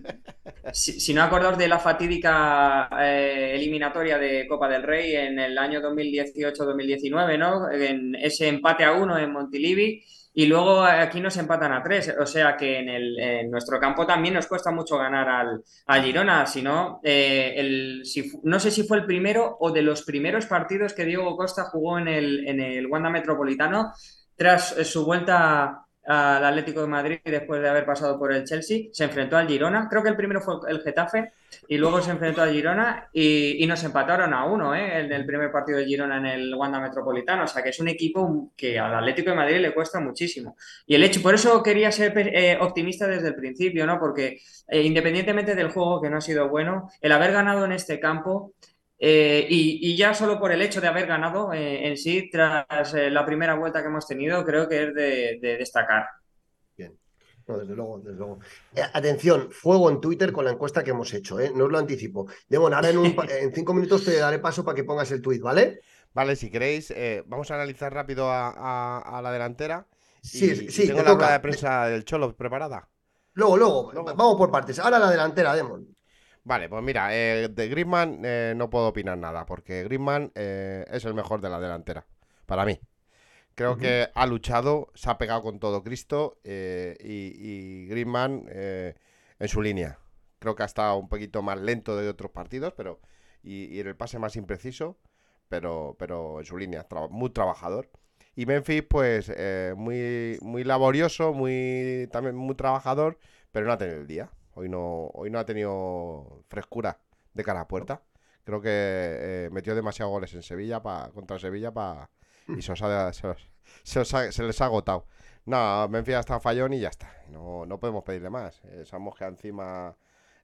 Si, si no acordaos de la fatídica eh, eliminatoria de Copa del Rey en el año 2018-2019, ¿no? En ese empate a uno en Montilivi y luego aquí nos empatan a tres. O sea que en, el, en nuestro campo también nos cuesta mucho ganar al, al Girona. Si no, eh, el, si no sé si fue el primero o de los primeros partidos que Diego Costa jugó en el, en el Wanda Metropolitano tras eh, su vuelta al Atlético de Madrid después de haber pasado por el Chelsea, se enfrentó al Girona, creo que el primero fue el Getafe y luego se enfrentó al Girona y, y nos empataron a uno, ¿eh? el primer partido de Girona en el Wanda Metropolitano, o sea que es un equipo que al Atlético de Madrid le cuesta muchísimo. Y el hecho, por eso quería ser eh, optimista desde el principio, ¿no? Porque eh, independientemente del juego que no ha sido bueno, el haber ganado en este campo eh, y, y, ya solo por el hecho de haber ganado eh, en sí, tras eh, la primera vuelta que hemos tenido, creo que es de, de destacar. Bien. No, desde luego, desde luego. Eh, atención, fuego en Twitter con la encuesta que hemos hecho, ¿eh? No os lo anticipo. Demon, ahora en, un, en, cinco minutos te daré paso para que pongas el tweet, ¿vale? Vale, si queréis, eh, vamos a analizar rápido a, a, a la delantera. Sí, y, sí, y tengo te la toca. rueda de prensa del Cholo preparada. Luego, luego, Luego. vamos por partes. Ahora la delantera, Demon. Vale, pues mira, eh, de Griezmann eh, no puedo opinar nada, porque Griezmann eh, es el mejor de la delantera, para mí. Creo que ha luchado, se ha pegado con todo Cristo eh, y, y Griezmann eh, en su línea. Creo que ha estado un poquito más lento de otros partidos, pero y, y en el pase más impreciso, pero, pero en su línea, tra- muy trabajador. Y Memphis, pues, eh, muy, muy laborioso, muy también muy trabajador, pero no ha tenido el día. Hoy no, hoy no ha tenido frescura de cara a puerta. Creo que eh, metió demasiados goles en Sevilla pa- contra Sevilla pa- y se, os ha- se, os- se os ha- se les ha agotado. No, Memphis estado fallón y ya está. No, no podemos pedirle más. Eh, sabemos que encima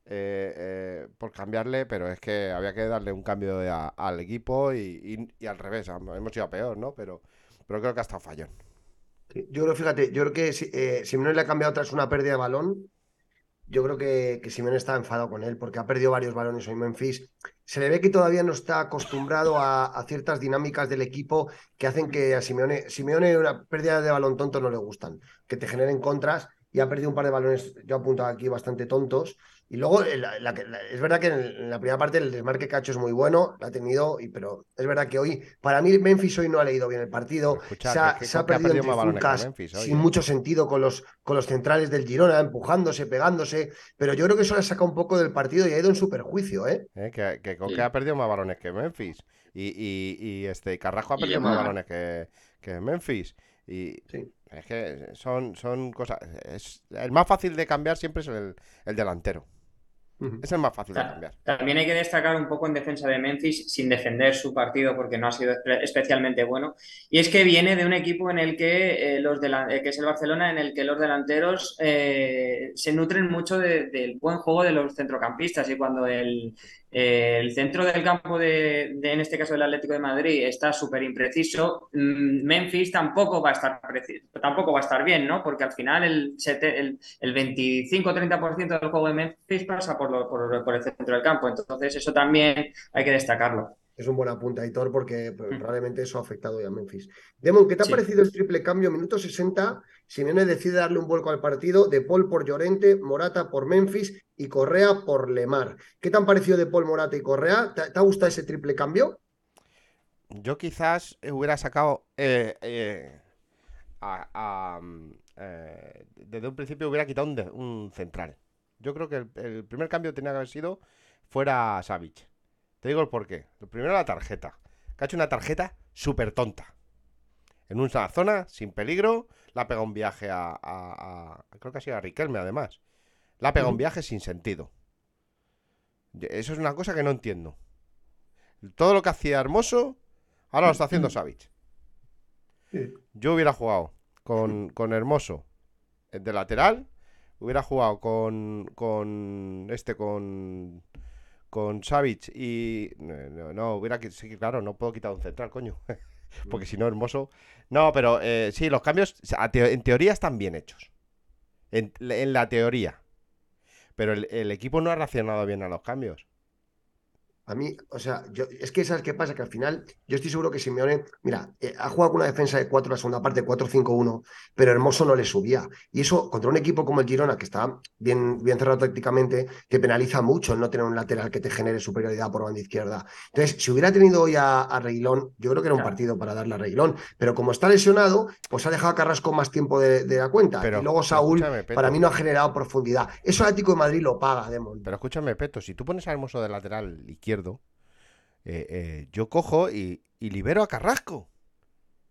eh, eh, por cambiarle, pero es que había que darle un cambio al equipo y, y- al revés. Hemos ido a peor, ¿no? Pero, pero creo que ha estado fallón. Yo creo, fíjate, yo creo que si, eh, Simeone le ha cambiado tras una pérdida de balón. Yo creo que, que Simeone está enfadado con él porque ha perdido varios balones hoy Memphis. Se le ve que todavía no está acostumbrado a, a ciertas dinámicas del equipo que hacen que a Simeone, Simeone una pérdida de balón tonto no le gustan, que te generen contras y ha perdido un par de balones, yo apuntado aquí, bastante tontos. Y luego, eh, la- la que- la- es verdad que en, el- en la primera parte el desmarque hecho es muy bueno, lo ha tenido, y, pero es verdad que hoy, para mí, Memphis hoy no ha leído bien el partido. Escucha, se ha, que- se ha perdido perdido entre Memphis sin mucho sentido con los, con los centrales del Girona, empujándose, pegándose. Pero yo creo que eso le ha sacado un poco del partido y ha ido en su perjuicio, ¿eh? ¿eh? Que, que Sí. ha perdido más balones que Memphis. Y, y, y, este Carrasco ha Y perdido más balones que, que Memphis. Y Sí. Es que son, son cosas. Es, el más fácil de cambiar siempre es el, el delantero. Es el más fácil de cambiar. También hay que destacar un poco en defensa de Memphis, sin defender su partido porque no ha sido espe- especialmente bueno. Y es que viene de un equipo en el que eh, los delan- eh, que es el Barcelona, en el que los delanteros eh, se nutren mucho de- del buen juego de los centrocampistas. Y cuando el, el centro del campo de, en este caso del Atlético de Madrid, está súper impreciso, mm, Memphis tampoco va a estar tampoco va a estar bien, ¿no? Porque al final el, el, el 25-30% del juego de Memphis pasa por- por el centro del campo. Entonces, eso también hay que destacarlo. Es un buen apunte, Aitor, porque pues, Mm. probablemente eso ha afectado ya a Memphis. Demon, ¿qué te ha Sí. parecido el triple cambio? Minuto 60, Simeone decide darle un vuelco al partido, De Paul por Llorente, Morata por Memphis y Correa por Lemar. ¿Qué te han parecido De Paul, Morata y Correa? ¿Te, te ha gustado ese triple cambio? Yo quizás hubiera sacado. eh, eh, a- a, mm, eh, desde un principio hubiera quitado un, central. Yo creo que el, el primer cambio tenía que haber sido fuera Savic. Te digo el porqué. Lo primero la tarjeta. Que ha hecho una tarjeta súper tonta. En una zona sin peligro, le ha pegado un viaje a, a- a- creo que ha sido a Riquelme además. Le ha pegado un viaje sin sentido. Eso es una cosa que no entiendo. Todo lo que hacía Hermoso, ahora lo está haciendo. Sí. Yo hubiera jugado con, con Hermoso eh, de lateral, hubiera jugado con, con este, con, con Savic y... No, no, no, hubiera que... Sí, claro, no puedo quitar un central, coño. (laughs) Porque si no, Hermoso... No, pero eh, sí, los cambios en teoría están bien hechos. En, en la teoría. Pero el, el equipo no ha reaccionado bien a los cambios. A mí, o sea, yo, es que sabes qué pasa, que al final yo estoy seguro que Simeone, mira, eh, ha jugado con una defensa de 4 la segunda parte, 4-5-1, pero Hermoso no le subía. Y eso contra un equipo como el Girona, que está bien, bien cerrado tácticamente, te penaliza mucho el no tener un lateral que te genere superioridad por banda izquierda. Entonces, si hubiera tenido hoy a, a Reguilón, yo creo que era un Claro. partido para darle a Reguilón, pero como está lesionado, pues ha dejado a Carrasco más tiempo de, de la cuenta. Pero- y luego Saúl, para mí no ha generado profundidad. Eso el Atlético de Madrid lo paga, Demon. Pero escúchame, Peto, si tú pones a Hermoso de lateral izquierdo, eh, eh, yo cojo y, y libero a Carrasco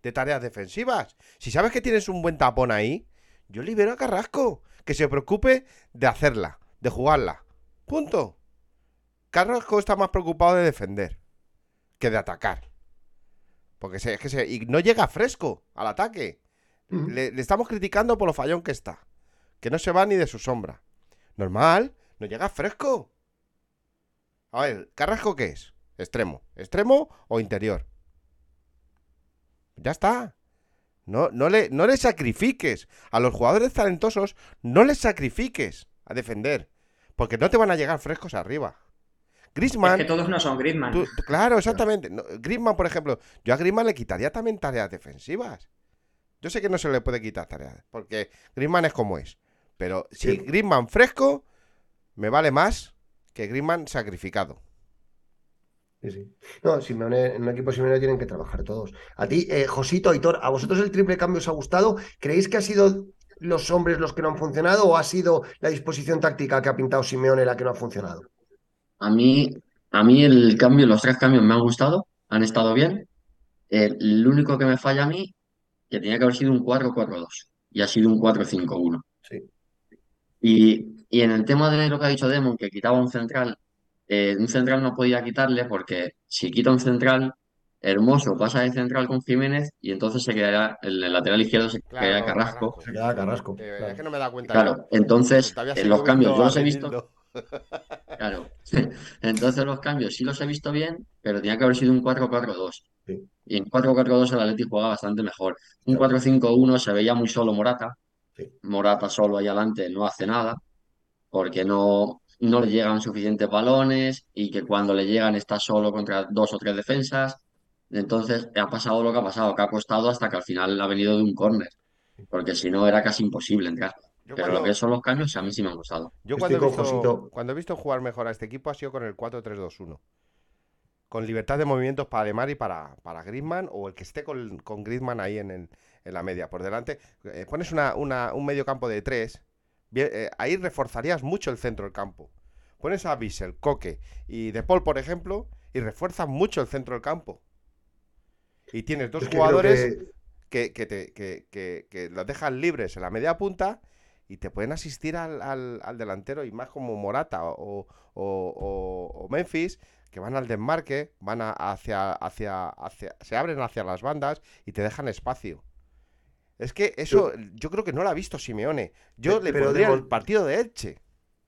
de tareas defensivas. Si sabes que tienes un buen tapón ahí, yo libero a Carrasco. Que se preocupe de hacerla, de jugarla. Punto. Carrasco está más preocupado de defender que de atacar. Porque se, es que se, y no llega fresco al ataque. Le, le estamos criticando por lo fallón que está. Que no se va ni de su sombra. Normal, no llega fresco. A ver, ¿Carrasco qué es? Extremo. ¿Extremo o interior? Ya está. No, no, le, no le sacrifiques. A los jugadores talentosos no les sacrifiques a defender. Porque no te van a llegar frescos arriba. Es Griezmann. que todos no son Griezmann. Tú- claro, exactamente. No, Griezmann, por ejemplo, yo a Griezmann le quitaría también tareas defensivas. Yo sé que no se le puede quitar tareas, porque Griezmann es como es. Pero si Sí. Griezmann fresco, me vale más que Griezmann sacrificado. Sí, sí. No, Simeone, en un equipo Simeone tienen que trabajar todos. A ti, eh, Josito, Aitor, ¿a vosotros el triple cambio os ha gustado? ¿Creéis que ha sido los hombres los que no han funcionado o ha sido la disposición táctica que ha pintado Simeone la que no ha funcionado? A mí, a mí el cambio, los tres cambios me han gustado, han estado bien. El único que me falla a mí, que tenía que haber sido un 4-4-2 y ha sido un 4-5-1. Sí. Y, y en el tema de lo que ha dicho Demon, que quitaba un central, eh, un central no podía quitarle porque si quita un central, Hermoso pasa de central con Jiménez y entonces se quedará, el, el lateral izquierdo se quedaría Carrasco. Se queda Carrasco. Eh, claro. Es que no me da cuenta. Claro, yo. entonces eh, los cambios yo los he visto. (laughs) Claro. Entonces los cambios sí los he visto bien, pero tenía que haber sido un 4-4-2. Sí. Y en 4-4-2 el Atleti juega bastante mejor. Un Claro. 4-5-1 se veía muy solo Morata. Sí. Morata solo ahí adelante no hace nada, porque no, no le llegan suficientes balones y que cuando le llegan está solo contra dos o tres defensas. Entonces ha pasado lo que ha pasado, que ha costado hasta que al final ha venido de un córner, porque si no era casi imposible entrar. Yo Pero cuando- lo que son los cambios a mí sí me han gustado. Yo Estoy cuando he, visto, Josito. cuando he visto jugar mejor a este equipo ha sido con el 4-3-2-1. Con libertad de movimientos para Lemar y para, para Griezmann o el que esté con, con Griezmann ahí en, el- en la media. Por delante, eh, pones una, una- un medio campo de 3, ahí reforzarías mucho el centro del campo. Pones a Bissell, Coque y De Paul, por ejemplo, y refuerzas mucho el centro del campo. Y tienes dos Es que creo jugadores que- te, que, los dejan libres en la media punta y te pueden asistir al, al- al delantero y más como Morata o, o- o- o Memphis que van al desmarque, van a- hacia, hacia, hacia, se abren hacia las bandas y te dejan espacio. Es que eso yo creo que no lo ha visto Simeone. Yo le pondría el partido de Elche.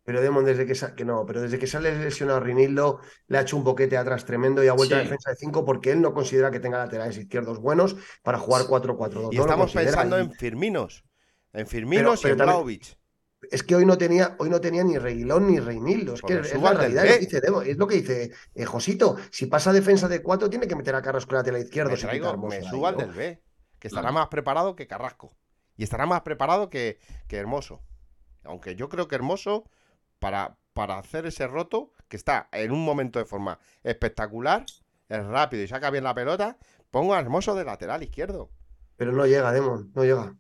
Pero Demon, desde que, sa- que no, pero desde que sale lesionado Rinildo, le ha hecho un boquete atrás tremendo y ha vuelto a defensa de 5 porque él no considera que tenga laterales izquierdos buenos para jugar 4-4-2. Y estamos pensando y- en Firminos. En Firminos pero y en Vlahovic. Es que hoy no tenía, hoy no tenía ni Reguilón ni Reinildo. Es que es suba la realidad, es lo que dice Demo, es lo que dice eh, Josito. Si pasa defensa de 4, tiene que meter a Carrasco lateral izquierdo. me, traigo- me subo al del B, que estará Claro. más preparado que Carrasco. Y estará más preparado que, que Hermoso. Aunque yo creo que Hermoso, para, para hacer ese roto, que está en un momento de forma espectacular, es rápido y saca bien la pelota, pongo a Hermoso de lateral izquierdo. Pero no llega, Demon, no llega.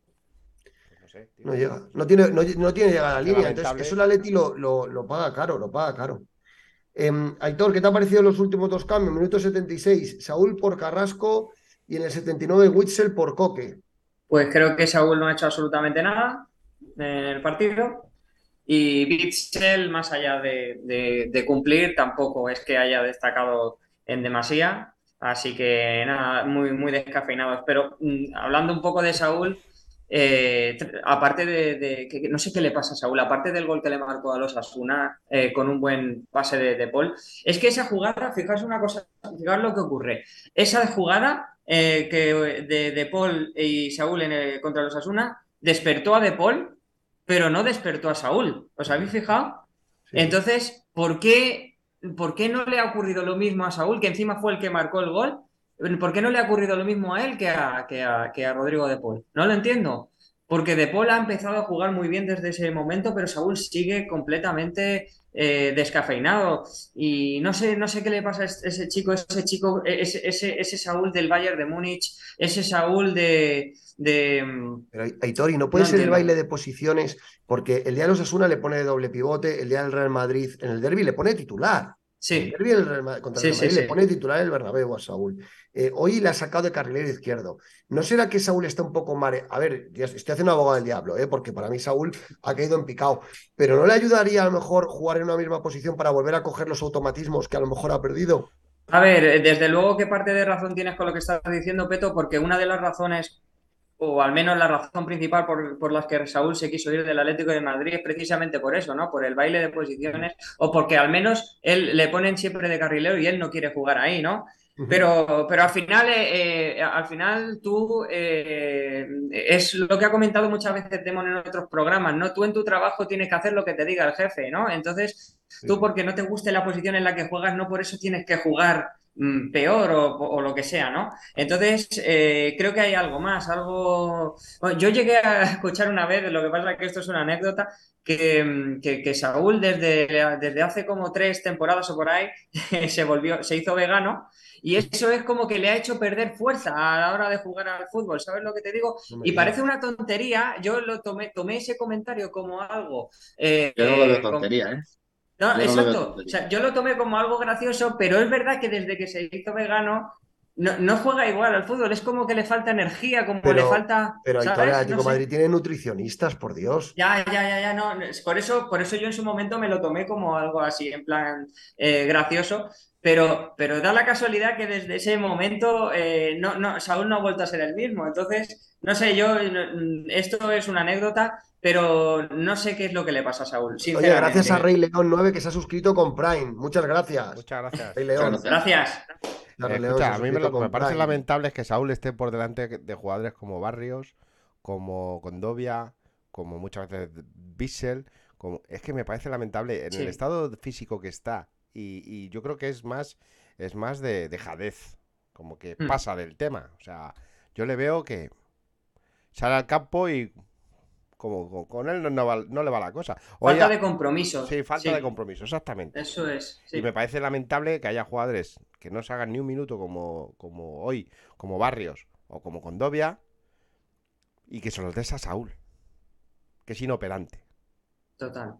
Pues no sé, tío. No llega. No tiene, no, no tiene llegada a la línea. Entonces, eso el Atleti lo, lo, lo paga caro, lo paga caro. Em, Aitor, ¿qué te ha parecido los últimos dos cambios? Minuto 76, Saúl por Carrasco y en el 79 Witzel por Coque. Pues creo que Saúl no ha hecho absolutamente nada en el partido. Y Witzel, más allá de, cumplir, tampoco es que haya destacado en demasía. Así que nada, muy, muy descafeinados. Pero mm, hablando un poco de Saúl, eh, aparte de, que no sé qué le pasa a Saúl, aparte del gol que le marcó a los Asuna eh, con un buen pase de, Paul, es que esa jugada, fijaos una cosa, fijaos lo que ocurre. Esa jugada eh, que de, Paul y Saúl en contra los Asuna despertó a De Paul, pero no despertó a Saúl. ¿Os habéis fijado? Entonces, ¿por qué, ¿por qué no le ha ocurrido lo mismo a Saúl, que encima fue el que marcó el gol? ¿Por qué no le ha ocurrido lo mismo a él que a, que a, Rodrigo de Paul? No lo entiendo. Porque De Paul ha empezado a jugar muy bien desde ese momento, pero Saúl sigue completamente eh, descafeinado. Y no sé, no sé qué le pasa a ese chico, ese chico, ese, ese, Saúl del Bayern de Múnich, ese Saúl de. de pero Aitor, no puede ser el baile de posiciones, porque el día de los Asuna le pone doble pivote, el día del Real Madrid en el derby le pone titular. Sí. El Real contra el Madrid le pone titular el Bernabéu a Saúl. Eh, hoy le ha sacado de carrilero izquierdo. ¿No será que Saúl está un poco mare... A ver, estoy haciendo abogado del diablo, ¿eh? porque para mí Saúl ha caído en picado. Pero ¿no le ayudaría a lo mejor jugar en una misma posición para volver a coger los automatismos que a lo mejor ha perdido? A ver, eh, desde luego que parte de razón tienes con lo que estás diciendo, Peto, porque una de las razones o al menos la razón principal por, por las que Saúl se quiso ir del Atlético de Madrid es precisamente por eso, ¿no? Por el baile de posiciones o porque al menos él le ponen siempre de carrilero y él no quiere jugar ahí, ¿no? Pero, pero al final, eh, eh, al final tú eh, es lo que ha comentado muchas veces Demon en otros programas, ¿no? Tú en tu trabajo tienes que hacer lo que te diga el jefe, ¿no? Entonces, tú porque no te guste la posición en la que juegas, no por eso tienes que jugar peor o, lo que sea, ¿no? Entonces, eh, creo que hay algo más, algo... yo llegué a (laughs) escuchar una vez, lo que pasa es que esto es una anécdota, que, mm, que, Saúl desde, desde hace como tres temporadas o por ahí (laughs) se volvió, se hizo vegano y eso es como que le ha hecho perder fuerza a la hora de jugar al fútbol, ¿sabes lo que te digo? y parece una tontería, yo lo tomé, tomé ese comentario como algo... Eh, yo no lo veo tontería, ¿eh? No, exacto. o sea, yo lo tomé como algo gracioso, pero es verdad que desde que se hizo vegano no, juega igual al fútbol. Es como que le falta energía, como le falta. Pero el Atlético Madrid tiene nutricionistas, por Dios. Ya, ya, ya, ya, no. Por eso, por eso yo en su momento me lo tomé como algo así, en plan eh, gracioso. Pero, pero da la casualidad que desde ese momento eh, no, no, Saúl no ha vuelto a ser el mismo. Entonces, no sé, yo, esto es una anécdota, pero no sé qué es lo que le pasa a Saúl. Oye, gracias a Rey León 9 que se ha suscrito con Prime. Muchas gracias. Muchas gracias. Rey León. Gracias. a mí me lo que me parece lamentable es que Saúl esté por delante de jugadores como Barrios, como Condovia, como muchas veces Bissell. Como... Es que me parece lamentable en el estado físico que está. Y, yo creo que es más, es más de, jadez. Como que hmm. pasa del tema. O sea, yo le veo que sale al campo y como con él no, le va la cosa. falta de compromiso. Sí, falta de compromiso, exactamente. Eso es. Y me parece lamentable que haya jugadores que no se hagan ni un minuto como, como hoy, como Barrios o como Condovia, y que se los des a Saúl, que es inoperante. Total.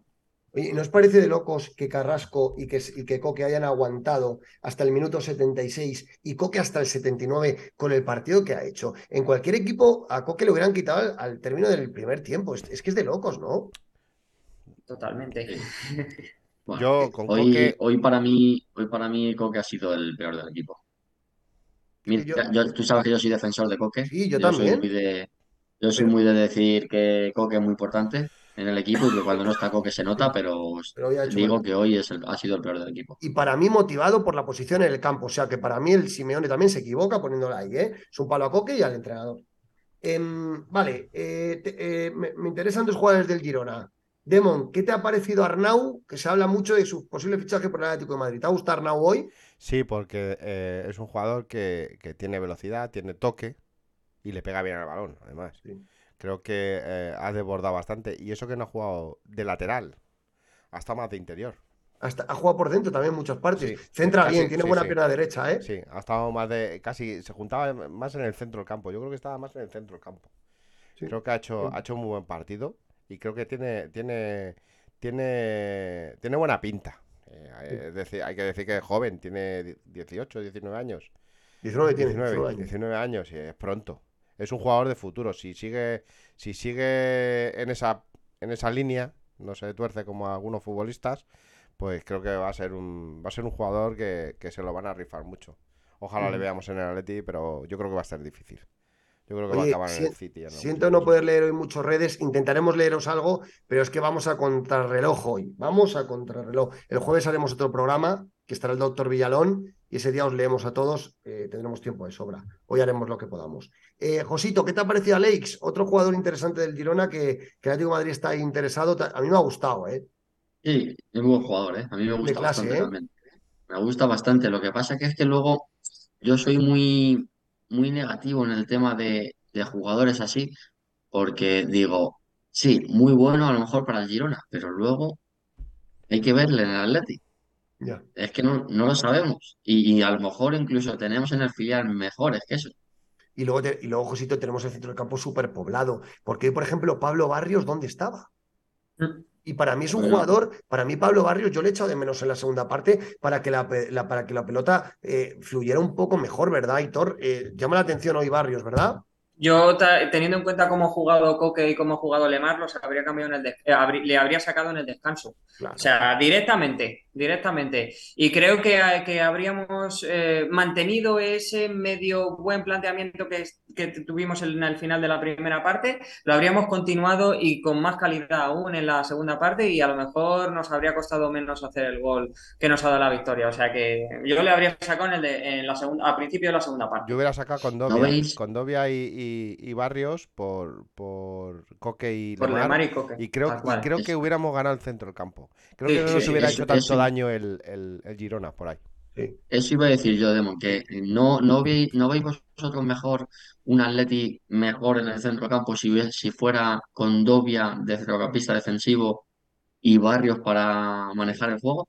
Oye, ¿no os parece de locos que Carrasco y que, que, Coque hayan aguantado hasta el minuto 76 y Coque hasta el 79 con el partido que ha hecho? En cualquier equipo a Coque le hubieran quitado al, término del primer tiempo. Es, que es de locos, ¿no? Totalmente. (laughs) Yo con hoy, Coque... hoy para mí, hoy para mí Coque ha sido el peor del equipo. tú sabes que yo soy defensor de Coque. Sí, yo, también. yo soy muy de decir que Coque es muy importante en el equipo y que cuando no está Coque se nota, pero, digo que hoy es ha sido el peor del equipo. Y para mí motivado por la posición en el campo, o sea que para mí el Simeone también se equivoca poniéndola ahí, ¿eh? Es un palo a Coque y al entrenador. Em, vale, eh, eh, me, interesan dos jugadores del Girona. Demon, ¿qué te ha parecido Arnau? Que se habla mucho de su posible fichaje por el Atlético de Madrid. ¿Te ha gustado Arnau hoy? Sí, porque eh, es un jugador que, que, tiene velocidad, tiene toque y le pega bien al balón, además. Sí. Creo que eh, ha desbordado bastante. Y eso que no ha jugado de lateral. Ha estado más de interior. Hasta, ha jugado por dentro también en muchas partes. Centra bien, tiene buena pierna derecha, ¿eh? Sí, ha estado más de. Casi se juntaba más en el centro del campo. Yo creo que estaba más en el centro del campo. Creo que ha hecho, ha hecho un muy buen partido. Y creo que tiene. Tiene. Tiene. Tiene buena pinta. Eh, hay que decir que es joven, tiene 18, 19 años. 19 tiene. 19, 19 años. 19 años y es pronto. Es un jugador de futuro. Si sigue, si sigue en esa, en esa línea, no se tuerce como algunos futbolistas, pues creo que va a ser un, va a ser un jugador que, que se lo van a rifar mucho. Ojalá le Mm. veamos en el Atleti, pero yo creo que va a ser difícil. Yo creo que va a acabar en el City. Siento no poder leer hoy muchas redes, intentaremos leeros algo, pero es que vamos a contrarreloj hoy. Vamos a contrarreloj. El jueves haremos otro programa, que estará el doctor Villalón, y ese día os leemos a todos, eh, tendremos tiempo de sobra. Hoy haremos lo que podamos. Eh, Josito, ¿qué te ha parecido Alex? Otro jugador interesante del Girona que, que el Atlético de Madrid está interesado. A mí me ha gustado, ¿eh? Sí, es muy buen jugador, ¿eh? A mí me gusta clase, bastante ¿eh? también. Me gusta bastante. Lo que pasa que es que luego yo soy muy, muy negativo en el tema de, de jugadores así, porque digo, sí, muy bueno a lo mejor para el Girona, pero luego hay que verle en el Atleti. Ya. Es que no, no lo sabemos. Y, y a lo mejor incluso tenemos en el filial mejores que eso. Y luego, te- y luego, Josito, tenemos el centro del campo súper poblado. Porque hoy, por ejemplo, Pablo Barrios, ¿dónde estaba? Mm. Y para mí es un jugador, para mí Pablo Barrios, yo le he echado de menos en la segunda parte para que la, para que la pelota eh, fluyera un poco mejor, ¿verdad, Hitor? Eh, llama la atención hoy Barrios, ¿verdad? Yo, teniendo en cuenta cómo ha jugado Coque y cómo ha jugado Lemar, los habría cambiado en el eh, le habría sacado en el descanso. Claro. O sea, directamente, directamente. Y creo que, que habríamos eh, mantenido ese medio buen planteamiento que, que tuvimos en el final de la primera parte, lo habríamos continuado y con más calidad aún en la segunda parte y a lo mejor nos habría costado menos hacer el gol que nos ha dado la victoria. O sea que yo le habría sacado en el de- en la segunda, al principio de la segunda parte. Yo hubiera sacado con Dobia, con Dobia y, y- y Barrios por, por Coque y Por Lemar. Lemar y Coque. Y creo, y creo que hubiéramos ganado el centro del campo. Creo Sí, que no nos sí, hubiera hecho tanto daño el, el- el Girona por ahí. Sí. Eso iba a decir yo, Demon, que no, no, veis, no veis vosotros mejor un Atleti mejor en el centro campo si, si fuera con Dobia de centrocampista defensivo y Barrios para manejar el juego.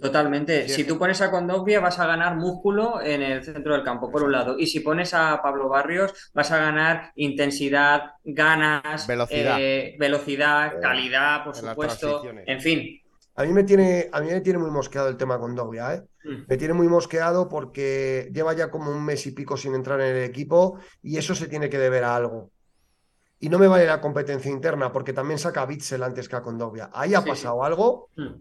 Totalmente. Sí, si tú pones a Condovia vas a ganar músculo en el centro del campo, por un lado. Y si pones a Pablo Barrios, vas a ganar intensidad, ganas, Velocidad. eh, velocidad, Eh, calidad, por supuesto. En fin. A mí me tiene, a mí me tiene muy mosqueado el tema con Dogbia, ¿eh? Mm. Me tiene muy mosqueado porque lleva ya como un mes y pico sin entrar en el equipo y eso se tiene que deber a algo. Y no me vale la competencia interna porque también saca a Bitzel antes que a Condovia. Ahí ha Sí, pasado algo. Mm.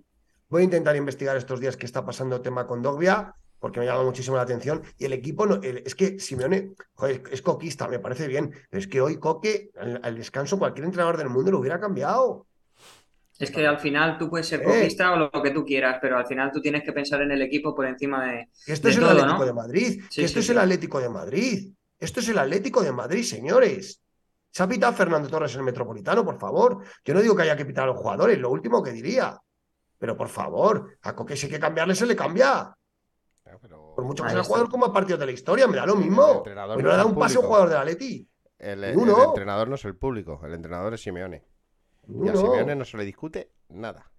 Voy a intentar investigar estos días qué está pasando el tema con Dogbia porque me llama muchísimo la atención. Y el equipo, no, el- es que Simeone joder, es coquista, me parece bien, pero es que hoy Coque, al, al descanso, cualquier entrenador del mundo lo hubiera cambiado. Es que al final tú puedes ser Eh. copista o lo que tú quieras, pero al final tú tienes que pensar en el equipo por encima de. Que esto De es el todo, Atlético ¿no? de Madrid. Sí, que esto sí, es sí. el Atlético de Madrid. Esto es el Atlético de Madrid, señores. Se ha pitado Fernando Torres en el Metropolitano, por favor. Yo no digo que haya que pitar a los jugadores, lo último que diría. Pero por favor, a Coque si hay que cambiarle, se le cambia. Pero Por mucho que sea el jugador como a partido de la historia, me da lo El mismo. Pues no le da el un pase a un jugador del Atleti. el, el entrenador no es el público, el entrenador es Simeone. Y a. Simeone no se le discute nada.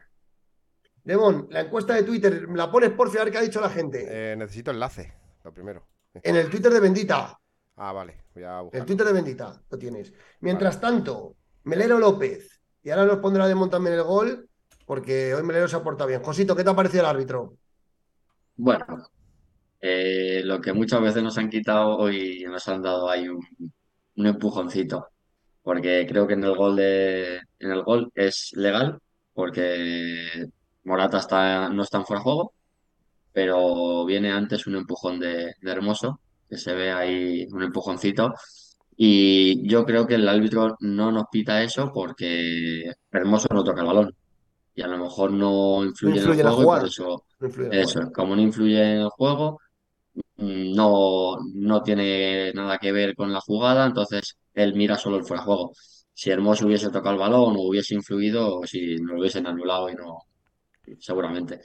Demon, la encuesta de Twitter, ¿me la pones por a ver qué ha dicho la gente? Eh, necesito enlace, lo primero. En el Twitter de Bendita. Ah, vale, voy a El. Twitter de Bendita, lo tienes. Mientras tanto, Melero López. Y ahora nos pondrá Demon también el gol, porque hoy Melero se ha portado bien. Josito, ¿qué te ha parecido el árbitro? Bueno, eh, lo que muchas veces nos han quitado hoy nos han dado ahí un, un empujoncito, porque creo que en el gol de, en el gol es legal, porque Morata está, no está en fuera de juego, pero viene antes un empujón de, de Hermoso, que se ve ahí un empujoncito, y yo creo que el árbitro no nos pita eso porque Hermoso no toca el balón, y a lo mejor no influye en influye el en la juego, jugada. por eso No influye la eso, como no influye en el juego, no, no tiene nada que ver con la jugada, entonces él mira solo el fuera juego. Si Hermoso hubiese tocado el balón o hubiese influido, si nos lo hubiesen anulado y no, seguramente.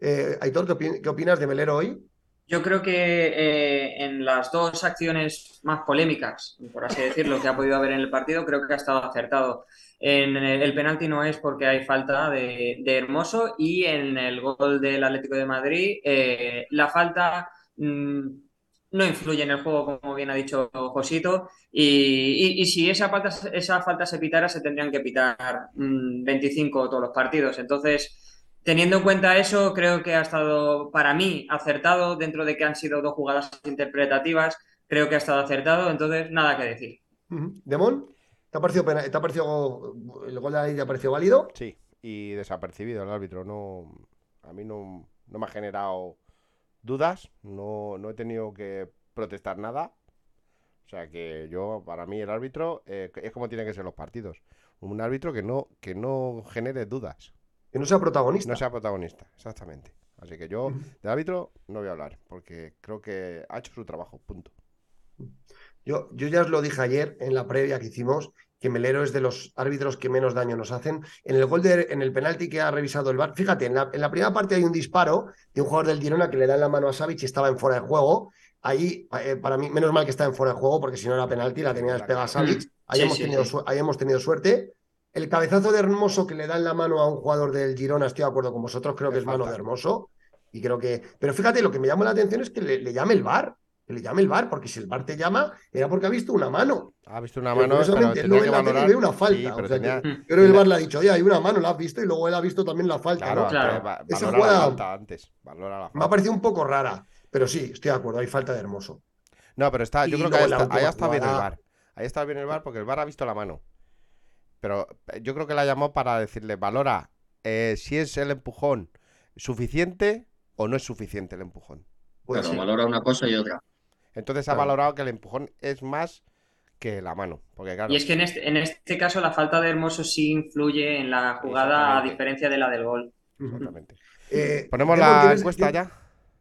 Eh, Aitor, ¿qué, qué opinas de Melero hoy? Yo creo que eh, en las dos acciones más polémicas, por así decirlo, que ha podido haber en el partido, creo que ha estado acertado. En el, penalti no es porque hay falta de, Hermoso y en el gol del Atlético de Madrid eh, la falta mm, no influye en el juego, como bien ha dicho Josito, y, si esa falta, esa falta se pitara, se tendrían que pitar mm, 25 todos los partidos. Entonces, teniendo en cuenta eso, creo que ha estado, para mí, acertado, dentro de que han sido dos jugadas interpretativas, creo que ha estado acertado, entonces nada que decir. Demón, ¿te ha parecido, pena- te ha parecido el gol de la ley te ha parecido válido? Sí, y desapercibido el árbitro. No, a mí no, no me ha generado dudas. No, no he tenido que protestar nada. O sea que yo, para mí, el árbitro eh, es como tienen que ser los partidos. Un árbitro que no, que no genere dudas. Que no sea protagonista. No sea protagonista, exactamente. Así que yo, del árbitro, no voy a hablar. Porque creo que ha hecho su trabajo. Punto. Yo, yo ya os lo dije ayer en la previa que hicimos, que Melero es de los árbitros que menos daño nos hacen. En el gol de, en el penalti que ha revisado el VAR, fíjate, en la, en la primera parte hay un disparo de un jugador del Girona que le da en la mano a Savic y estaba en fuera de juego. Ahí, eh, para mí, menos mal que está en fuera de juego, porque si no era penalti, la tenía despegada Savic. Ahí, Sí, hemos sí, tenido, sí. ahí hemos tenido suerte. El cabezazo de Hermoso que le da en la mano a un jugador del Girona, estoy de acuerdo con vosotros, creo que Es mano falta. de Hermoso. Y creo que. Pero fíjate, lo que me llama la atención es que le, le llame el VAR. Que le llame el VAR, porque si el VAR te llama, era porque ha visto una mano. Ha visto una Pero mano, pero curiosamente, él lo tenía ve que en la ve una falta, Sí, o pero sea que-. Pero el. VAR le ha dicho, oye, hay una mano, la has visto, y luego él ha visto también la falta. Claro, ¿no? Claro. Esa valora la jugada- falta antes. Valora la Me ha falta. parecido un poco rara, pero sí, estoy de acuerdo, hay falta de hermoso. No, pero está, yo Y creo que ahí está, ahí está bien el jugada- VAR. Ahí está bien el VAR porque el VAR ha visto la mano. Pero eh, yo creo que la llamó para decirle, valora eh, si es el empujón suficiente o no es suficiente el empujón. Claro, ser. valora una cosa y otra. Entonces ha valorado que el empujón es más que la mano. Porque claro, Y es que en este, en este caso la falta de Hermoso sí influye en la jugada a diferencia de la del gol. exactamente. Eh, Ponemos la ¿tienes- encuesta tienes-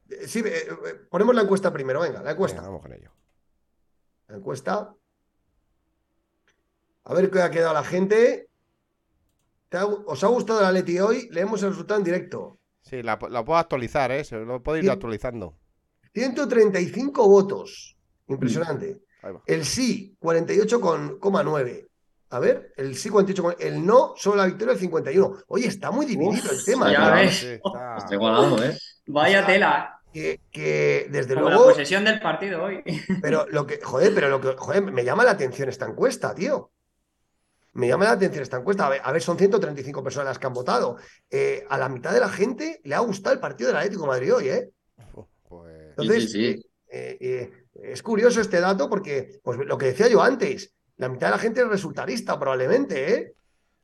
ya. Sí, eh, ponemos la encuesta primero, venga, la encuesta. Venga, vamos con ello. La encuesta. A ver qué ha quedado la gente. ¿Te ha- ¿Os ha gustado la Leti hoy? Leemos el resultado en directo. Sí, la, la puedo actualizar, ¿eh? Se lo puedo ir actualizando. 135 votos. Impresionante. Va. El sí, 48,9. A ver, el sí 48, con- el no, solo la victoria el 51. Oye, está muy dividido el tema. ya ¿eh? Ves. sí, está- Está igualado, ¿eh? Vaya sea, tela. Que, que desde Como la luego, posesión del partido hoy. pero lo que, joder, pero lo que, joder, me llama la atención esta encuesta, tío. Me llama la atención esta encuesta. A ver, a ver, son 135 personas las que han votado. Eh, a la mitad de la gente le ha gustado el partido del Atlético de Madrid hoy, ¿eh? Pues, Entonces, sí, sí. eh, eh, es curioso este dato porque, pues lo que decía yo antes, la mitad de la gente es resultarista probablemente, ¿eh?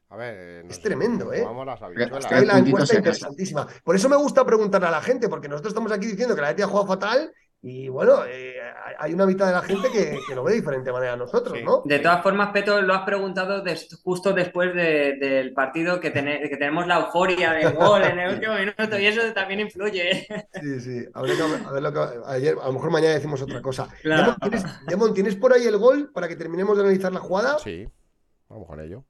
a ver, eh, Es tremendo, ¿eh? Vamos las habichuelas. Está ahí la encuesta interesantísima. Por eso me gusta preguntarle a la gente, porque nosotros estamos aquí diciendo que la Leti ha jugado fatal y bueno, eh, hay una mitad de la gente que, que lo ve de diferente manera a nosotros, Sí. ¿no? De todas formas, Peto, lo has preguntado justo después de- del partido que, tene- que tenemos la euforia del (laughs) gol en el último minuto y eso también influye. Sí, sí. A ver lo que ayer, a lo mejor mañana decimos otra cosa. Claro. Demon, ¿tienes, Demon, ¿tienes por ahí el gol para que terminemos de analizar la jugada? Sí, vamos con ello.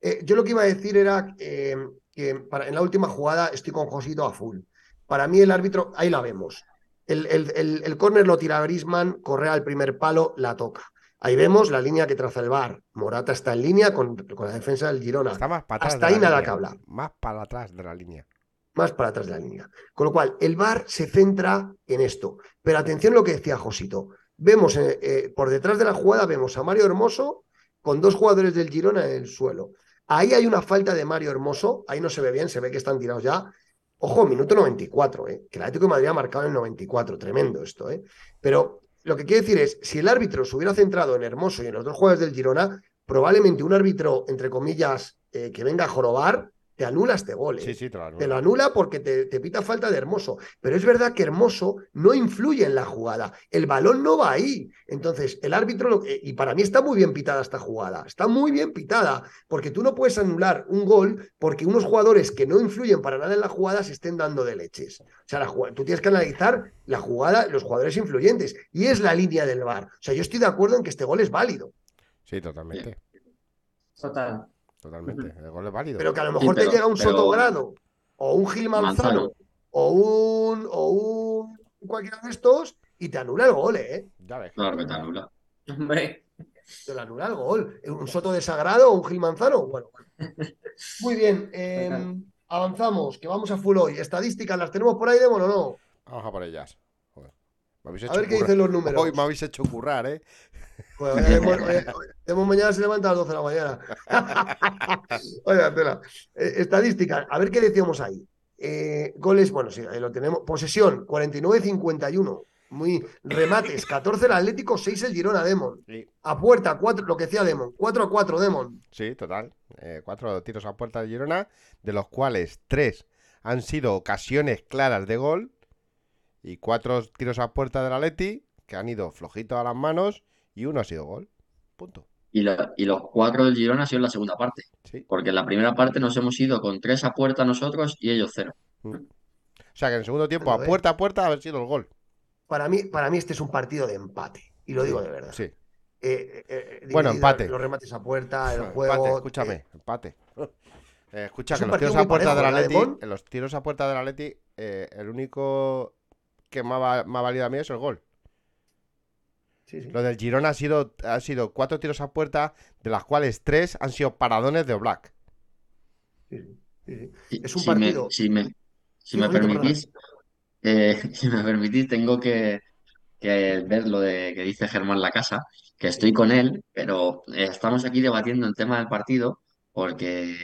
Eh, yo lo que iba a decir era eh, que para, en la última jugada estoy con Josito a full. Para mí el árbitro, ahí la vemos. El, el, el, el córner lo tira Grisman, Correa al primer palo, la toca. Ahí vemos la línea que traza el bar. Morata está en línea con, con la defensa del Girona. Está más para atrás. Hasta de la ahí nada línea, que hablar. Más para atrás de la línea. más para atrás de la línea. Con lo cual, el VAR se centra en esto. Pero atención a lo que decía Josito. Vemos eh, eh, por detrás de la jugada, vemos a Mario Hermoso con dos jugadores del Girona en el suelo. Ahí hay una falta de Mario Hermoso, ahí no se ve bien, se ve que están tirados ya. Ojo, minuto 94, ¿eh? que el Atlético de Madrid ha marcado en el 94, tremendo esto. ¿eh? Pero lo que quiero decir es, si el árbitro se hubiera centrado en Hermoso y en los dos jugadores del Girona, probablemente un árbitro, entre comillas, eh, que venga a jorobar, te anula este gol. ¿eh? Sí, sí, te lo anula. Te lo anula porque te, te pita falta de Hermoso. Pero es verdad que Hermoso no influye en la jugada. El balón no va ahí. Entonces, el árbitro, lo y para mí está muy bien pitada esta jugada. Está muy bien pitada. Porque tú no puedes anular un gol porque unos jugadores que no influyen para nada en la jugada se estén dando de leches. O sea, la tú tienes que analizar la jugada, los jugadores influyentes. Y es la línea del VAR. O sea, yo estoy de acuerdo en que este gol es válido. Sí, totalmente. Total. Totalmente. El gol es válido. Pero que a lo Sí, mejor pero- te llega un pero- Sotogrado o un Gil Manzano, Manzano. o un o un cualquiera de estos y te anula el gol, ¿eh? Ya ves. Claro que te anula. (laughs) Hombre, Te lo anula el gol. Un Soto de Sagrado o un Gil Manzano. Bueno, bueno. (laughs) Muy bien. eh, Total. avanzamos, que vamos a full hoy. Estadísticas, ¿las tenemos por ahí, Demon, o no? Vamos a por ellas. Joder. Me habéis A ver qué currar. dicen los números. Hoy me habéis hecho currar, ¿eh? Demo (laughs) mañana se levanta a las 12 de la mañana. (laughs) Oiga, tela. Eh, estadísticas, a ver qué decíamos ahí. Eh, goles, bueno, sí, ahí lo tenemos. Posesión, 49-51. Muy remates, 14 el Atlético, 6 el Girona Demon. A puerta, 4, lo que decía Demon, 4 a 4 Demon. Sí, total. Eh, cuatro tiros a puerta de Girona, de los cuales 3 han sido ocasiones claras de gol y 4 tiros a puerta del Atleti que han ido flojitos a las manos y uno ha sido gol. Punto. Y, y los cuatro del Girona han sido en la segunda parte. Sí. Porque en la primera parte nos hemos ido con tres a puerta nosotros y ellos cero. Mm. O sea que en el segundo tiempo, a puerta a puerta, ha haber sido el gol. Para mí, para mí este es un partido de empate. Y lo digo de verdad. Sí. Eh, eh, eh, Bueno, empate. Los remates a puerta, el Empate, juego. escúchame, eh, empate. (laughs) Eh, escucha, Es que los tiros a puerta del parejo, ¿verdad, Atleti, en los tiros a puerta del Atleti, eh, el único que me ha, me ha valido a mí es el gol. Sí, sí. Lo del Girona ha sido, ha sido cuatro tiros a puerta, de las cuales tres han sido paradones de Oblak. sí, Es un si me- partido- si me, si me permitís, eh, (laughs) si me permitís, tengo que, que ver lo de que dice Germán La Casa, que estoy con él, pero eh, estamos aquí debatiendo el tema del partido, porque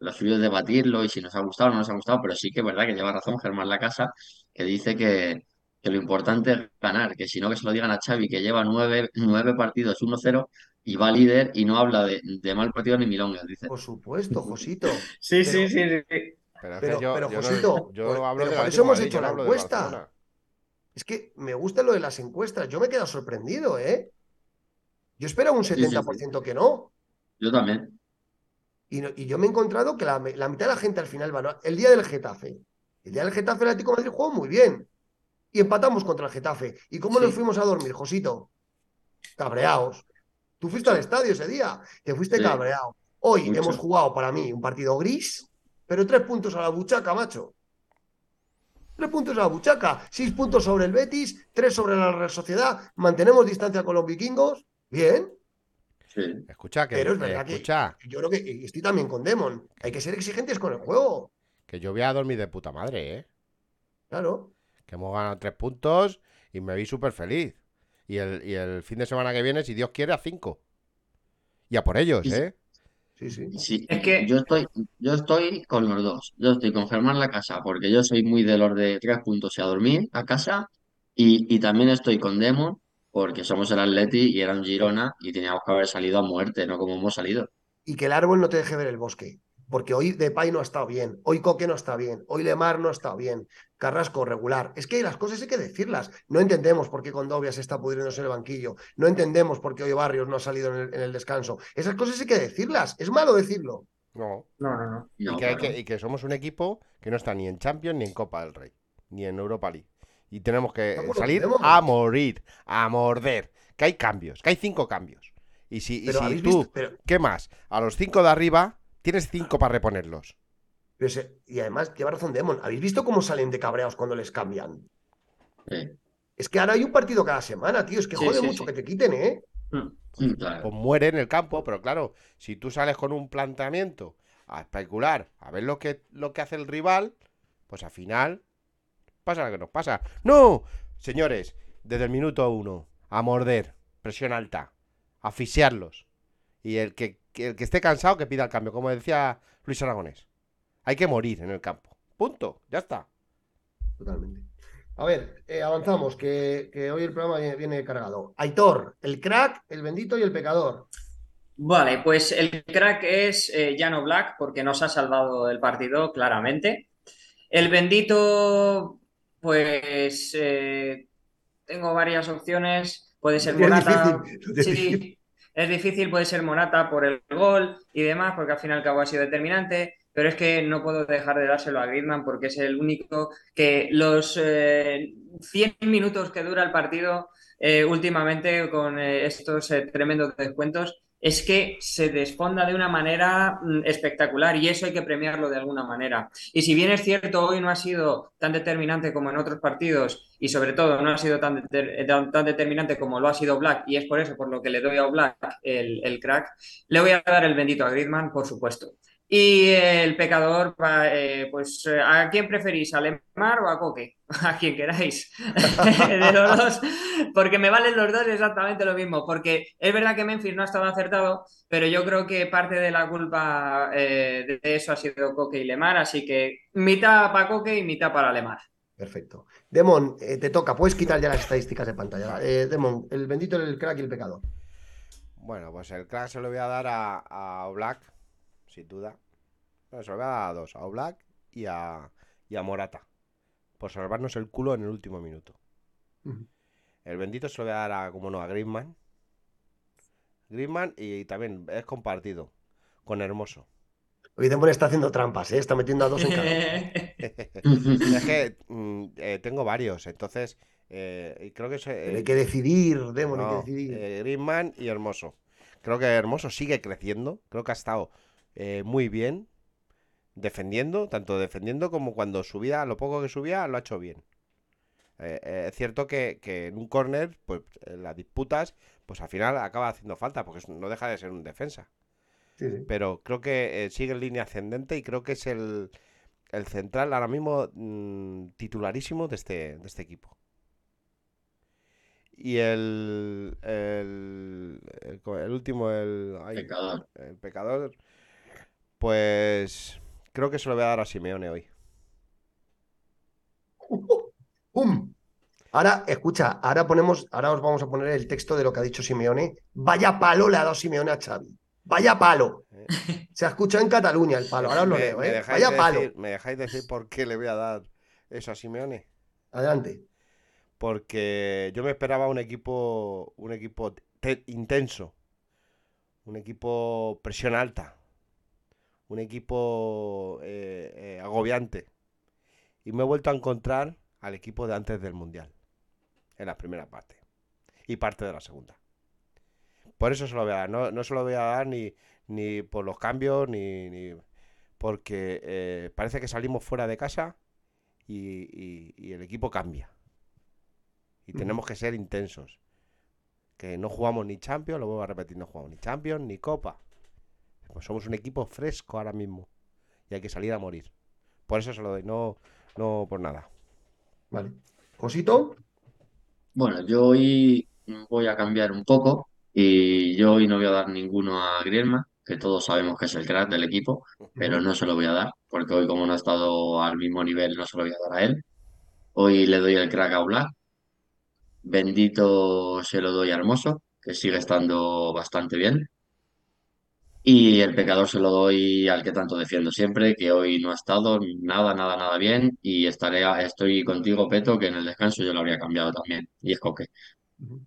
lo suyo es debatirlo y si nos ha gustado o no nos ha gustado, pero sí que es verdad que lleva razón Germán La Casa, que dice que, que lo importante es ganar, que si no que se lo digan a Xavi, que lleva nueve, nueve partidos 1-0 y va líder y no habla de, de mal partido ni milongas, dice. Por supuesto, Josito. (laughs) Sí, Pero- sí, sí, sí. Pero es Pero- que yo, pero, yo no- Josito, yo pues- hablo pero del por eso hemos de Madrid, hecho la encuesta. Es que me gusta lo de las encuestas. Yo me he quedado sorprendido, ¿eh? Yo esperaba un sí, sí. 70% que no. Yo también. Y, no- y yo me he encontrado que la, la mitad de la gente al final va. ¿no? El día del Getafe. El día del Getafe, el Atlético de Madrid jugó muy bien. Y empatamos contra el Getafe. ¿Y cómo nos fuimos a dormir, Josito? Cabreados. Tú fuiste al estadio ese día. Te fuiste Sí. cabreado. Hoy Mucho. hemos jugado para mí un partido gris, pero tres puntos a la buchaca, macho. Tres puntos a la buchaca. Seis puntos sobre el Betis, tres sobre la Real Sociedad. Mantenemos distancia con los vikingos. Bien. Sí. Escucha, que, Pero es eh, verdad que- escucha, Yo creo que estoy también con Demon. Hay que ser exigentes con el juego. que yo voy a dormir de puta madre, ¿eh? Claro. Que hemos ganado tres puntos y me vi súper feliz. Y el, y el fin de semana que viene, si Dios quiere, a cinco. Y a por ellos, ¿eh? Sí, sí. Sí, Es que- yo estoy, yo estoy con los dos. Yo estoy con Germán La Casa, porque yo soy muy de los de tres puntos y a dormir a casa. Y, y también estoy con Demon, porque somos el Atleti y era un Girona y teníamos que haber salido a muerte, no como hemos salido. Y que el árbol no te deje ver el bosque. Porque hoy Depay no ha estado bien, hoy Coque no está bien, hoy Lemar no está bien, Carrasco regular. Es que las cosas hay que decirlas. No entendemos por qué Condovia se está pudriéndose en el banquillo. No entendemos por qué hoy Barrios no ha salido en el, en el descanso. Esas cosas hay que decirlas. Es malo decirlo. No. No, no, no. No, y, que hay claro. que- y que somos un equipo que no está ni en Champions ni en Copa del Rey, ni en Europa League. Y tenemos que salir tenemos- a morir, a morder. Que hay cambios, que hay cinco cambios. Y si, y tú. Pero, ¿qué más? A los cinco de arriba, tienes cinco para reponerlos. Pero se- y además, lleva razón Demon. ¿Habéis visto cómo salen de cabreados cuando les cambian? Sí, Es que ahora hay un partido cada semana, tío. Es que Sí, jode sí, mucho sí. que te quiten, ¿eh? Mm. sí, claro. Pues muere en el campo, pero claro, si tú sales con un planteamiento a especular, a ver lo que, lo que hace el rival, pues al final pasa lo que nos pasa. ¡No! Señores, desde el minuto uno, a morder, presión alta, asfixiarlos. Y el que, que el que esté cansado que pida el cambio, como decía Luis Aragonés. Hay que morir en el campo. Punto, ya está. Totalmente. A ver, eh, avanzamos, que, que hoy el programa viene, viene cargado. Aitor, el crack, el bendito y el pecador. Vale, pues el crack es eh, Llano Black porque nos ha salvado el partido claramente. El bendito, pues eh, tengo varias opciones. Puede ser (laughs) Morata. difícil, lo tienes Sí, difícil. es difícil, puede ser Morata por el gol y demás, porque al fin y al cabo ha sido determinante. Pero es que no puedo dejar de dárselo a Griezmann porque es el único que los eh, 100 minutos que dura el partido eh, últimamente con eh, estos eh, tremendos descuentos es que se desfonda de una manera mm, espectacular y eso hay que premiarlo de alguna manera. Y si bien es cierto, hoy no ha sido tan determinante como en otros partidos y sobre todo no ha sido tan, tan, tan determinante como lo ha sido Black y es por eso por lo que le doy a Black el, el crack, le voy a dar el bendito a Griezmann, por supuesto. Y el pecador, eh, pues, eh, ¿a quién preferís? ¿A Lemar o a Coque? (laughs) A quien queráis. (laughs) de los dos, porque me valen los dos exactamente lo mismo. Porque es verdad que Memphis no ha estado acertado, pero yo creo que parte de la culpa de eso ha sido Coque y Lemar. Así que mitad para Coque y mitad para Lemar. Perfecto. Demon, te toca. Puedes quitar ya las estadísticas de pantalla. Demon, el bendito, el crack y el pecador. Bueno, pues el crack se lo voy a dar a, a Black, sin duda. se lo voy a dar a dos, a Black y a, y a Morata. Por salvarnos el culo en el último minuto. El bendito se lo voy a dar a, como no, a Griezmann. Griezmann y, también es compartido con Hermoso. Hoy está haciendo trampas, ¿eh? está metiendo a dos en cada. (laughs) es que mm, eh, tengo varios, entonces eh, creo que hay que decidir, Demon, hay que decidir. Eh, Griezmann y Hermoso. Creo que Hermoso sigue creciendo. Creo que ha estado eh, muy bien defendiendo, tanto defendiendo como cuando subía, lo poco que subía, lo ha hecho bien. es cierto que, en un corner, pues las disputas, pues al final acaba haciendo falta, porque no deja de ser un defensa. Pero creo que sigue en línea ascendente y creo que es el, central ahora mismo mm, titularísimo de este, de este equipo. Y el, el, el, último, el, pecador. el pecador, pues creo que se lo voy a dar a Simeone hoy. (laughs) ¡Pum! Ahora, escucha, ahora ponemos, ahora os vamos a poner el texto de lo que ha dicho Simeone. Vaya palo le ha dado Simeone a Xavi. Vaya palo. Eh. Se ha escuchado en Cataluña el palo. Ahora os lo leo, ¿eh? Vaya palo. ¿Me dejáis decir por qué le voy a dar eso a Simeone? Adelante porque yo me esperaba un equipo, un equipo intenso, un equipo presión alta, un equipo eh, eh, agobiante. Y me he vuelto a encontrar al equipo de antes del Mundial, en la primera parte y parte de la segunda. Por eso se lo voy a dar, no, no se lo voy a dar ni, ni por los cambios, ni, porque eh, parece que salimos fuera de casa y el equipo cambia y tenemos que ser intensos. Que no jugamos ni Champions, lo vuelvo a repetir, no jugamos ni Champions ni Copa. Pues somos un equipo fresco ahora mismo y hay que salir a morir. Por eso se lo doy, no, no por nada. Vale. ¿Josito? Bueno, yo hoy voy a cambiar un poco y yo hoy no voy a dar ninguno a Griezmann, que todos sabemos que es el crack del equipo, pero no se lo voy a dar, porque hoy como no ha estado al mismo nivel, no se lo voy a dar a él. Hoy le doy el crack a Black, Bendito se lo doy a Hermoso, que sigue estando bastante bien. Y el pecador se lo doy al que tanto defiendo siempre, que hoy no ha estado nada, nada, nada bien. Y estaré, estoy contigo, Peto, que en el descanso yo lo habría cambiado también. Y es Coque. Muy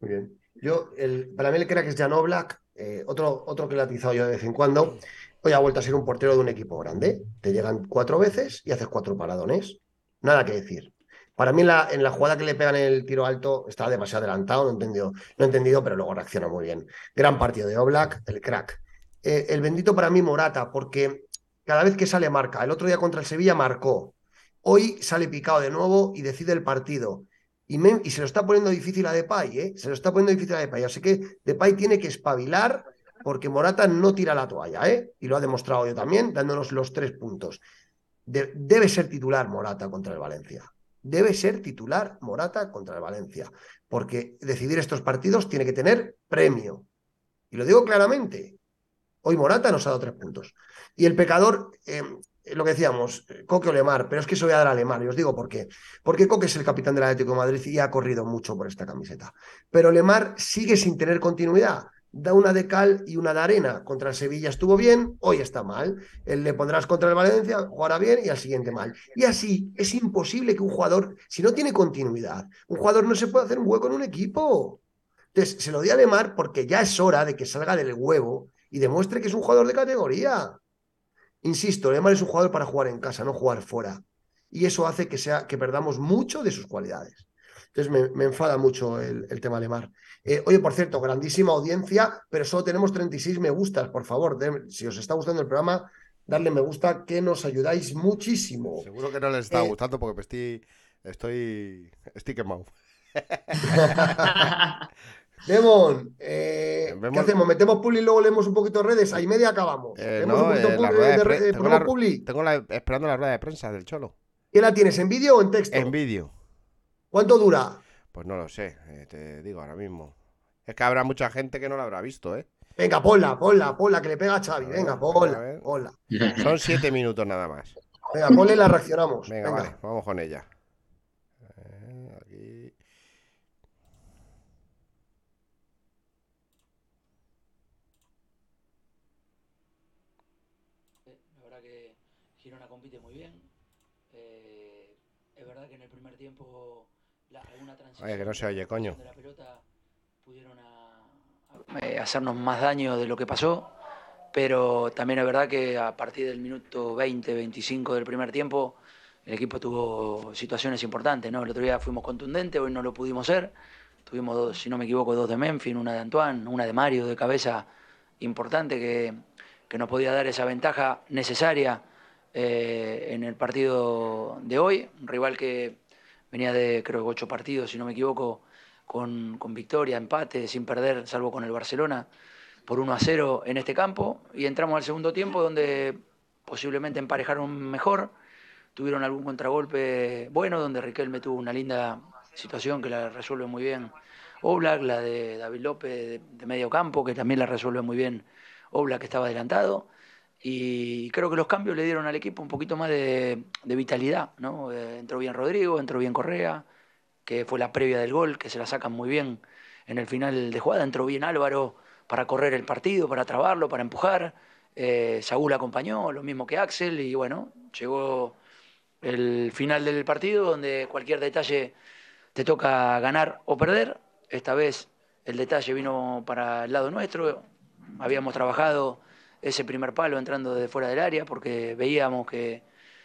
bien. Yo, el, para mí el crack es Jan Oblak, eh, otro, otro que he atizado yo de vez en cuando. Hoy ha vuelto a ser un portero de un equipo grande. Te llegan cuatro veces y haces cuatro paradones. Nada que decir. Para mí la, en la jugada que le pegan el tiro alto está demasiado adelantado, no he entendido, no entendido pero luego reacciona muy bien. Gran partido de Oblak, el crack. Eh, el bendito para mí Morata, porque cada vez que sale marca. El otro día contra el Sevilla marcó. Hoy sale picado de nuevo y decide el partido. Y, y, se lo está poniendo difícil a Depay, ¿eh? Se lo está poniendo difícil a Depay. Así que Depay tiene que espabilar porque Morata no tira la toalla, ¿eh? Y lo ha demostrado yo también, dándonos los tres puntos. debe ser titular Morata contra el Valencia debe ser titular Morata contra el Valencia, porque decidir estos partidos tiene que tener premio. Y lo digo claramente, hoy Morata nos ha dado tres puntos. Y el pecador, eh, lo que decíamos, Coque o Lemar, pero es que eso voy a dar a Lemar, y os digo por qué. Porque Coque es el capitán del Atlético de Madrid y ha corrido mucho por esta camiseta. Pero Lemar sigue sin tener continuidad da una de cal y una de arena. Contra el Sevilla estuvo bien, hoy está mal. le pondrás contra el Valencia, jugará bien y al siguiente mal. Y así es imposible que un jugador, si no tiene continuidad, un jugador no se puede hacer un hueco en un equipo. Entonces, se lo di a Lemar porque ya es hora de que salga del huevo y demuestre que es un jugador de categoría. Insisto, Lemar es un jugador para jugar en casa, no jugar fuera. Y eso hace que, sea, que perdamos mucho de sus cualidades. Entonces me, enfada mucho el, tema Lemar. Eh, oye, por cierto, grandísima audiencia, pero solo tenemos 36 me gustas. Por favor, si os está gustando el programa, darle me gusta, que nos ayudáis muchísimo. Seguro que no les está eh, gustando porque estoy, estoy, estoy quemado. (laughs) Demon, eh, ¿qué hacemos? ¿Metemos Publi y luego leemos un poquito de redes? Ahí media acabamos. No, la rueda de, tengo, la, tengo la, esperando la rueda de prensa del Cholo. ¿Qué la tienes, en vídeo o en texto? En vídeo. ¿Cuánto dura? Pues no lo sé, eh, te digo ahora mismo. Es que habrá mucha gente que no la habrá visto, ¿eh? Venga, ponla, ponla, ponla, que le pega a Xavi. Venga, ponla, ponla. (laughs) Son siete minutos nada más. Venga, ponle y la reaccionamos. Venga, vale, vamos con ella. compite muy bien. Eh, es verdad que en el primer tiempo alguna transición Oye, que no se oye, coño. la pelota pudieron eh, hacernos más daño de lo que pasó, pero también es verdad que a partir del minuto 20, 25 del primer tiempo el equipo tuvo situaciones importantes, ¿no? El otro día fuimos contundentes, hoy no lo pudimos ser. Tuvimos dos, si no me equivoco, dos de Memphis, una de Antoine, una de Mario de cabeza importante que, que nos podía dar esa ventaja necesaria eh, en el partido de hoy, un rival que venía de creo que ocho partidos, si no me equivoco, con, victoria, empate, sin perder, salvo con el Barcelona, por 1 a 0 en este campo, y entramos al segundo tiempo donde posiblemente emparejaron mejor, tuvieron algún contragolpe bueno, donde Riquelme tuvo una linda situación que la resuelve muy bien Oblak, la de David López de, medio campo, que también la resuelve muy bien Oblak, que estaba adelantado, y creo que los cambios le dieron al equipo un poquito más de, vitalidad, ¿no? Eh, entró bien Rodrigo, entró bien Correa, que fue la previa del gol, que se la sacan muy bien en el final de jugada, entró bien Álvaro para correr el partido, para trabarlo, para empujar, eh, Saúl acompañó, lo mismo que Axel, y bueno, llegó el final del partido donde cualquier detalle te toca ganar o perder, esta vez el detalle vino para el lado nuestro, habíamos trabajado ese primer palo entrando desde fuera del área porque veíamos que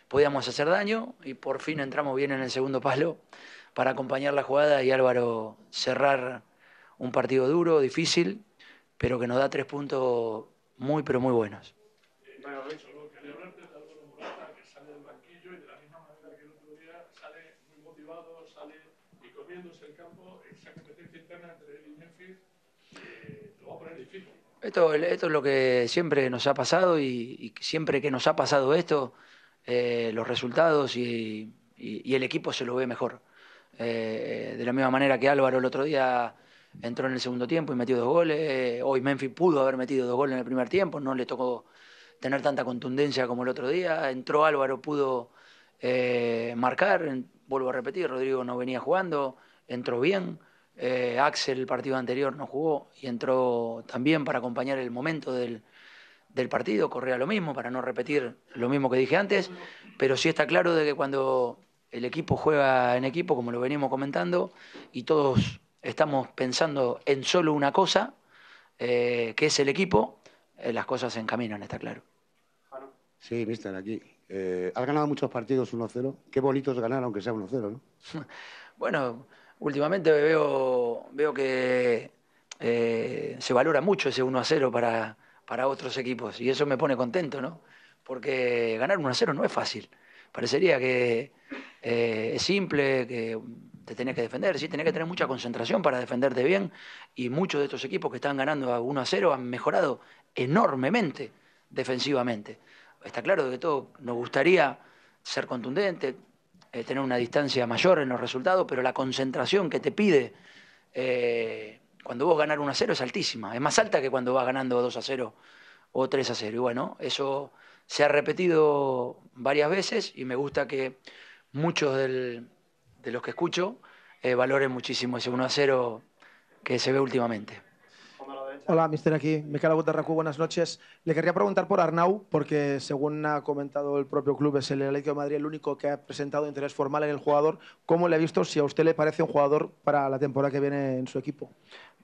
podíamos hacer daño y por fin entramos bien en el segundo palo para acompañar la jugada y Álvaro cerrar un partido duro, difícil, pero que nos da tres puntos muy, pero muy buenos. Bueno, lo que de Álvaro Morata, que sale del banquillo y de la misma manera que el otro día sale muy motivado, sale y comiéndose el campo, esa competencia interna entre él y Memphis, eh, lo va a poner difícil. Esto, esto es lo que siempre nos ha pasado y, siempre que nos ha pasado esto, eh, los resultados y, el equipo se lo ve mejor. Eh, de la misma manera que Álvaro el otro día entró en el segundo tiempo y metió dos goles, hoy Memphis pudo haber metido dos goles en el primer tiempo, no le tocó tener tanta contundencia como el otro día, entró Álvaro, pudo eh, marcar, vuelvo a repetir, Rodrigo no venía jugando, entró bien. Eh, Axel el partido anterior no jugó y entró también para acompañar el momento del, partido, corría lo mismo, para no repetir lo mismo que dije antes, pero sí está claro de que cuando el equipo juega en equipo, como lo venimos comentando, y todos estamos pensando en solo una cosa, eh, que es el equipo, eh, las cosas se encaminan, está claro. Sí, mister, aquí. has ganado muchos partidos 1-0. Qué bonito es ganar, aunque sea 1-0, ¿no? (laughs) bueno, últimamente veo, que eh, se valora mucho ese 1 a 0 para, para otros equipos y eso me pone contento, ¿no? Porque ganar 1 a 0 no es fácil. Parecería que eh, es simple, que te tenés que defender, sí, tenés que tener mucha concentración para defenderte bien y muchos de estos equipos que están ganando a 1 a 0 han mejorado enormemente defensivamente. Está claro que todo nos gustaría ser contundente, eh, tener una distancia mayor en los resultados, pero la concentración que te pide eh, cuando vos ganar 1 a 0 es altísima, es más alta que cuando vas ganando 2 a 0 o 3 a 0. Y bueno, eso se ha repetido varias veces y me gusta que muchos de los que escucho eh, valoren muchísimo ese 1 a 0 que se ve últimamente. Hola, mister aquí. Miquel Agut de buenas noches. Le quería preguntar por Arnau, porque según ha comentado el propio club, es el Atlético de Madrid el único que ha presentado interés formal en el jugador. ¿Cómo le ha visto si a usted le parece un jugador para la temporada que viene en su equipo?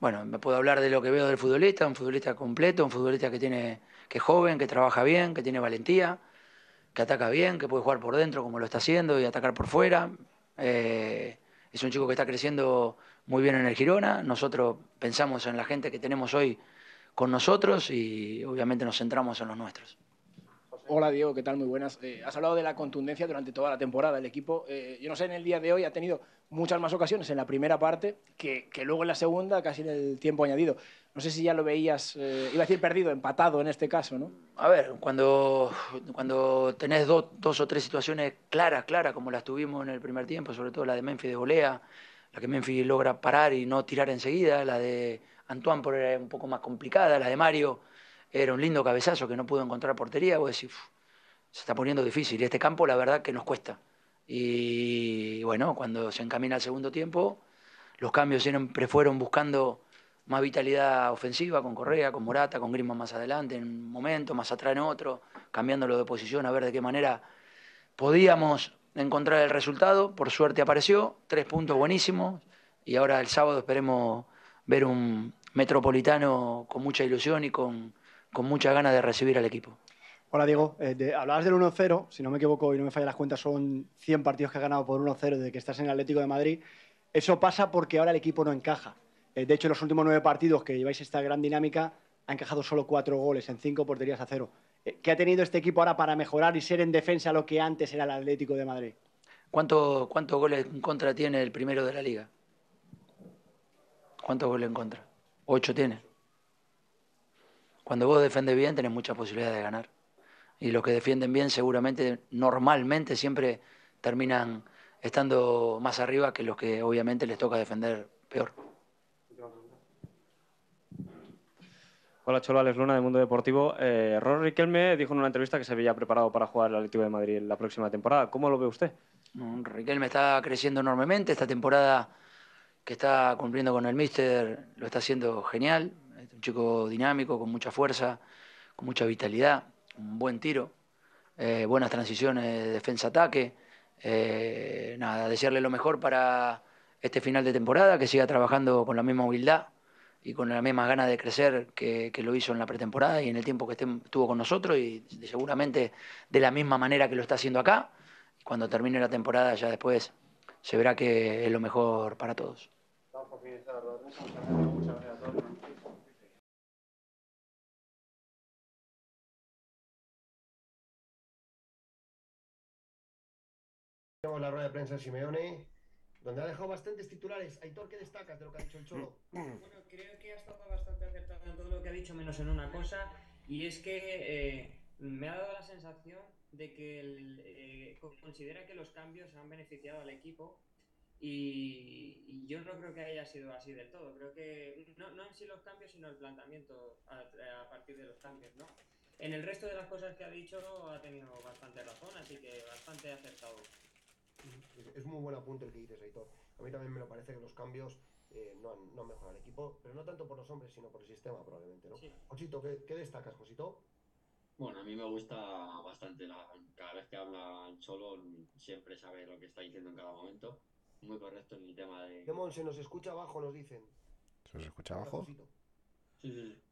Bueno, me puedo hablar de lo que veo del futbolista, un futbolista completo, un futbolista que, tiene, que es joven, que trabaja bien, que tiene valentía, que ataca bien, que puede jugar por dentro como lo está haciendo y atacar por fuera. Eh, es un chico que está creciendo muy bien en el Girona. Nosotros pensamos en la gente que tenemos hoy con nosotros y obviamente nos centramos en los nuestros. Hola Diego, ¿qué tal? Muy buenas. Eh, has hablado de la contundencia durante toda la temporada. El equipo, eh, yo no sé, en el día de hoy ha tenido muchas más ocasiones en la primera parte que, que luego en la segunda, casi en el tiempo añadido. No sé si ya lo veías, eh, iba a decir perdido, empatado en este caso, ¿no? A ver, cuando, cuando tenés dos, dos o tres situaciones claras, claras, como las tuvimos en el primer tiempo, sobre todo la de Memphis de volea, la que Memphis logra parar y no tirar enseguida, la de Antoine por era un poco más complicada, la de Mario era un lindo cabezazo que no pudo encontrar portería, vos decís, "Uf, se está poniendo difícil. Y este campo, la verdad, que nos cuesta. Y bueno, cuando se encamina al segundo tiempo, los cambios siempre fueron buscando más vitalidad ofensiva con Correa, con Morata, con Griezmann más adelante en un momento, más atrás en otro, cambiándolo de posición a ver de qué manera podíamos encontrar el resultado. Por suerte apareció, tres puntos buenísimos. Y ahora el sábado esperemos ver un metropolitano con mucha ilusión y con, con muchas ganas de recibir al equipo. Hola Diego, Eh, de- hablabas del 1-0, si no me equivoco y no me fallan las cuentas, son 100 partidos que has ganado por 1-0 desde que estás en el Atlético de Madrid. Eso pasa porque ahora el equipo no encaja. Eh, de hecho, en los últimos nueve partidos que lleváis esta gran dinámica, ha encajado solo cuatro goles en cinco porterías a cero. ¿Qué ha tenido este equipo ahora para mejorar y ser en defensa lo que antes era el Atlético de Madrid? ¿Cuánto- ¿Cuántos goles en contra tiene el primero de la liga? ¿Cuántos goles en contra? Ocho tiene. Cuando vos defendes bien, tenés muchas posibilidades de ganar. Y los que defienden bien, seguramente, normalmente, siempre terminan estando más arriba que los que obviamente les toca defender peor. Hola Cholo, Alex Luna de Mundo Deportivo. Eh, Ron Riquelme dijo en una entrevista que se veía preparado para jugar el Atlético de Madrid la próxima temporada. ¿Cómo lo ve usted? Riquelme está creciendo enormemente. Esta temporada que está cumpliendo con el Míster lo está haciendo genial. Es un chico dinámico, con mucha fuerza, con mucha vitalidad, un buen tiro, eh, buenas transiciones de defensa-ataque. Eh, nada, desearle lo mejor para este final de temporada, que siga trabajando con la misma humildad y con las mismas ganas de crecer que, lo hizo en la pretemporada y en el tiempo que estuvo con nosotros y seguramente de la misma manera que lo está haciendo acá. Cuando termine la temporada ya después se verá que es lo mejor para todos. La rueda de prensa de Simeone, donde ha dejado bastantes titulares. Aitor, ¿qué destacas de lo que ha dicho el Cholo? Bueno, creo que ha estado bastante acertado en todo lo que ha dicho, menos en una cosa, y es que eh, me ha dado la sensación de que él, eh, co- considera que los cambios han beneficiado al equipo y, y yo no creo que haya sido así del todo. Creo que no, no en sí los cambios, sino el planteamiento a, a partir de los cambios, ¿no? En el resto de las cosas que ha dicho ha tenido bastante razón, así que bastante acertado. Es, es muy buen apunte el que dices, Aitor. A mí también me lo parece que los cambios eh, no, han, no han mejorado el equipo, pero no tanto por los hombres, sino por el sistema, probablemente, ¿no? Josito, ¿qué, qué destacas, Josito? Bueno, a mí me gusta bastante la, cada vez que habla Cholo, siempre sabe lo que está diciendo en cada momento. Muy correcto en el tema de. Demon, se nos escucha abajo, nos dicen. ¿Se os escucha abajo? Sí, sí, sí.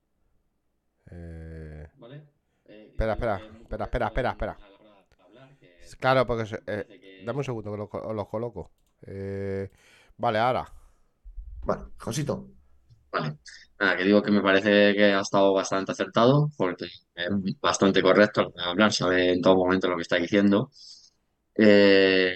Eh, ¿Vale? Eh, espera, creo espera, que es muy espera, espera, espera, espera. a la hora de hablar, que Claro, porque se- eh, que- dame un segundo que los coloco. Eh, vale, ahora. Vale, Josito. Nada, que digo que me parece que ha estado bastante acertado, porque es bastante correcto hablar, sabe en todo momento lo que está diciendo. Eh,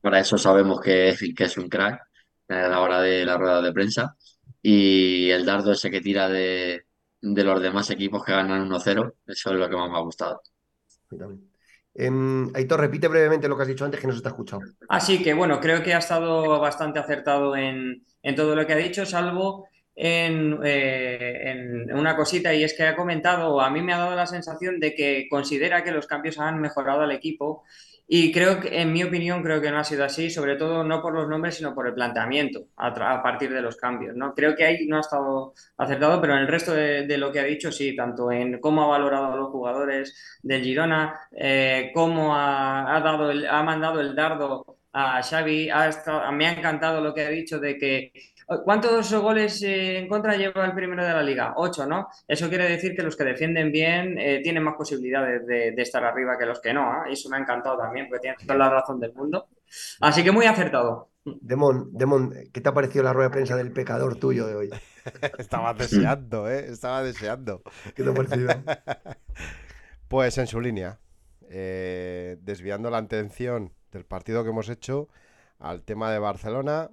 para eso sabemos que, que es un crack eh, a la hora de la rueda de prensa. Y el dardo ese que tira de, de los demás equipos que ganan 1-0, eso es lo que más me ha gustado. También. Em, Aitor, repite brevemente lo que has dicho antes, que no se te ha escuchado. Así que bueno, creo que ha estado bastante acertado en, todo lo que ha dicho, salvo eh, en una cosita, y es que ha comentado, a mí me ha dado la sensación de que considera que los cambios han mejorado al equipo. Y creo que, en mi opinión, creo que no ha sido así, sobre todo no por los nombres, sino por el planteamiento a, partir de los cambios, ¿no? Creo que ahí no ha estado acertado, pero en el resto de, lo que ha dicho, sí, tanto en cómo ha valorado a los jugadores del Girona, eh, cómo ha, dado el- ha mandado el dardo a Xavi, me ha encantado lo que ha dicho de que ¿Cuántos goles eh, en contra lleva el primero de la liga? Ocho, ¿no? Eso quiere decir que los que defienden bien eh, tienen más posibilidades de, de estar arriba que los que no. Y eso me ha encantado también, porque tiene toda la razón del mundo. Así que muy acertado. Demon, Demon, ¿qué te ha parecido la rueda de prensa del pecador tuyo de hoy? (laughs) Estaba deseando, ¿eh? Estaba deseando. ¿Qué te ha parecido? (laughs) Pues en su línea, eh, desviando la atención del partido que hemos hecho al tema de Barcelona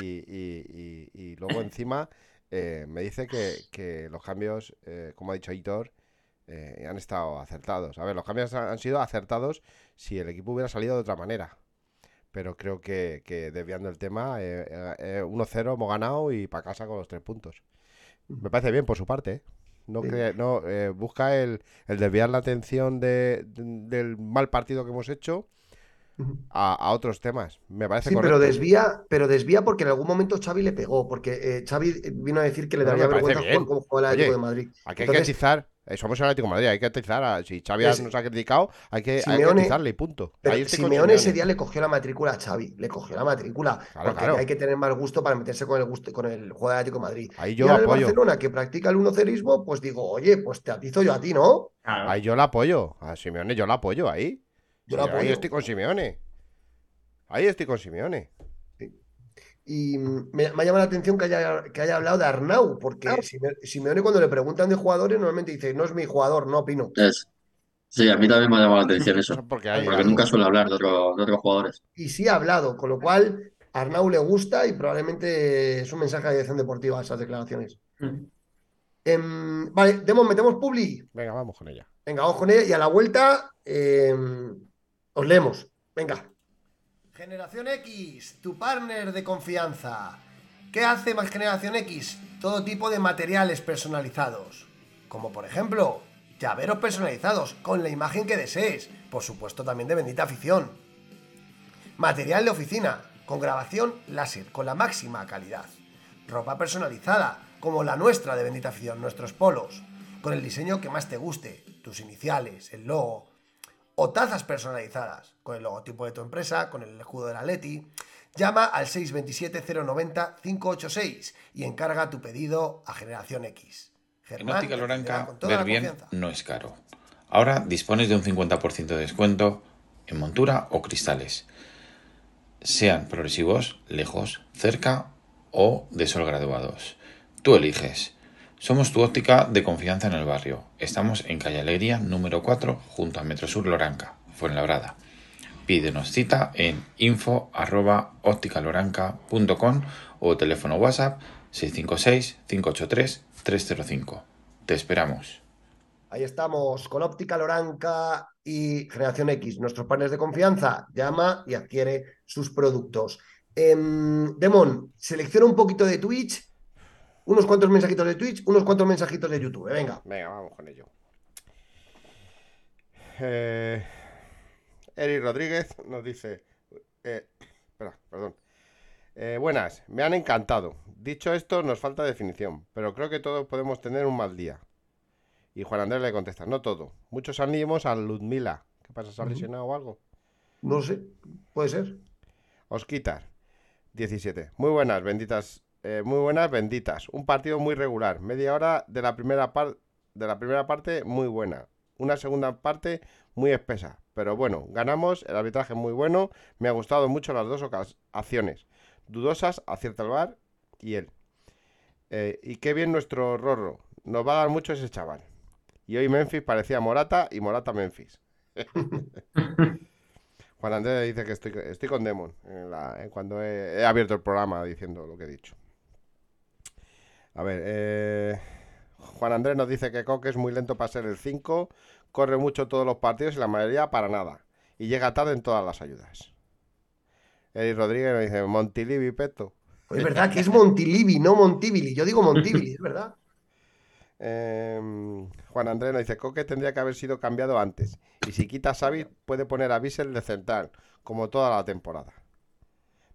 y, y- y- y luego encima eh, me dice que, que los cambios, eh, como ha dicho Hitor, eh, han estado acertados. A ver, los cambios han sido acertados si el equipo hubiera salido de otra manera. Pero creo que, que desviando el tema, eh, eh, eh, 1-0 hemos ganado y para casa con los tres puntos. Me parece bien por su parte. No, crea- no eh, busca el, el desviar la atención de- de- del mal partido que hemos hecho a, a otros temas. Me parece Sí, pero desvía, pero desvía porque en algún momento Xavi le pegó, porque eh, Xavi vino a decir que le daría vergüenza jugar como juega el Atlético de Madrid. Aquí hay Entonces, que atizar. eh, somos el Atlético de Madrid, hay que atizar. a- si Xavi Es- nos ha criticado, hay que, hay que Simeone- atizarle y punto. pero Simeone ese día le cogió la matrícula a Xavi, le cogió la matrícula, Claro, porque claro. hay que tener más gusto para meterse con el gusto, con el juego del Atlético de Madrid. Ahí Y yo ahora el apoyo. Barcelona que practica el 1-0ismo, pues digo, oye, pues te atizo yo a ti, ¿no? Ahí yo la apoyo. A Simeone yo la apoyo ahí. Yo la Ahí estoy con Simeone. Ahí estoy con Simeone. Y mm, me, me ha llamado la atención que haya, que haya hablado de Arnau, porque Sime- Simeone cuando le preguntan de jugadores normalmente dice, no es mi jugador, no opino. Es- Sí, a mí también me ha llamado la atención eso. (laughs) Porque hay- Porque nunca suele hablar de, otro- de otros jugadores. Y sí ha hablado, con lo cual a Arnau le gusta y probablemente es un mensaje de dirección deportiva esas declaraciones. Em, vale, Demos, metemos Publi. Venga, vamos con ella. Venga, vamos con ella y a la vuelta em, os leemos. Venga. Generación X, tu partner de confianza. ¿Qué hace más Generación X? Todo tipo de materiales personalizados. Como por ejemplo, llaveros personalizados con la imagen que desees. Por supuesto también de bendita afición. Material de oficina, con grabación láser, con la máxima calidad. Ropa personalizada, como la nuestra de Bendita Afición, nuestros polos, con el diseño que más te guste, tus iniciales, el logo. O tazas personalizadas, con el logotipo de tu empresa, con el escudo de la Leti. Llama al 627-090-586 y encarga tu pedido a Generación X. En Óptica Loranca, ver bien confianza. no es caro. Ahora dispones de un 50% de descuento en montura o cristales. Sean progresivos, lejos, cerca o de sol graduados. Tú eliges. Somos tu óptica de confianza en el barrio. Estamos en calle Alegría número 4 junto a Metrosur Loranca, Fuenlabrada. Pídenos cita en info arroba ópticaloranca.com o teléfono WhatsApp 656 583 305. Te esperamos. Ahí estamos con Óptica Loranca y Generación X, nuestros partners de confianza. Llama y adquiere sus productos. Em, Demon, selecciona un poquito de Twitch, unos cuantos mensajitos de Twitch, unos cuantos mensajitos de YouTube. Venga. Venga, vamos con ello. Eh, Eri Rodríguez nos dice. eh, espera, perdón. Eh, buenas, me han encantado. Dicho esto, nos falta definición, pero creo que todos podemos tener un mal día. Y Juan Andrés le contesta, no todo. Muchos ánimos a Ludmila. ¿Qué pasa? ¿Se ha lesionado o algo? No sé, puede ser. Osquitar, 17. Muy buenas, benditas. Eh, muy buenas, benditas. Un partido muy regular. Media hora de la primera parte de la primera parte muy buena. Una segunda parte muy espesa. Pero bueno, ganamos, el arbitraje muy bueno. Me ha gustado mucho las dos ocas- acciones. Dudosas, acierta el bar y él. Eh, y qué bien nuestro Rorro. Nos va a dar mucho ese chaval. Y hoy Memphis parecía Morata y Morata Memphis. (laughs) Juan Andrés dice que estoy, con Demon cuando he abierto el programa diciendo lo que he dicho. A ver, eh, Juan Andrés nos dice que Coque es muy lento para ser el 5, corre mucho todos los partidos y la mayoría para nada. Y llega tarde en todas las ayudas. Eric Rodríguez nos dice Montilivi Peto. Es verdad que es Montilivi, no Montivili. Yo digo Montivili, es verdad. Em, Juan Andrés nos dice Coque tendría que haber sido cambiado antes. Y si quita a Xavi, puede poner a Bissell de central, como toda la temporada.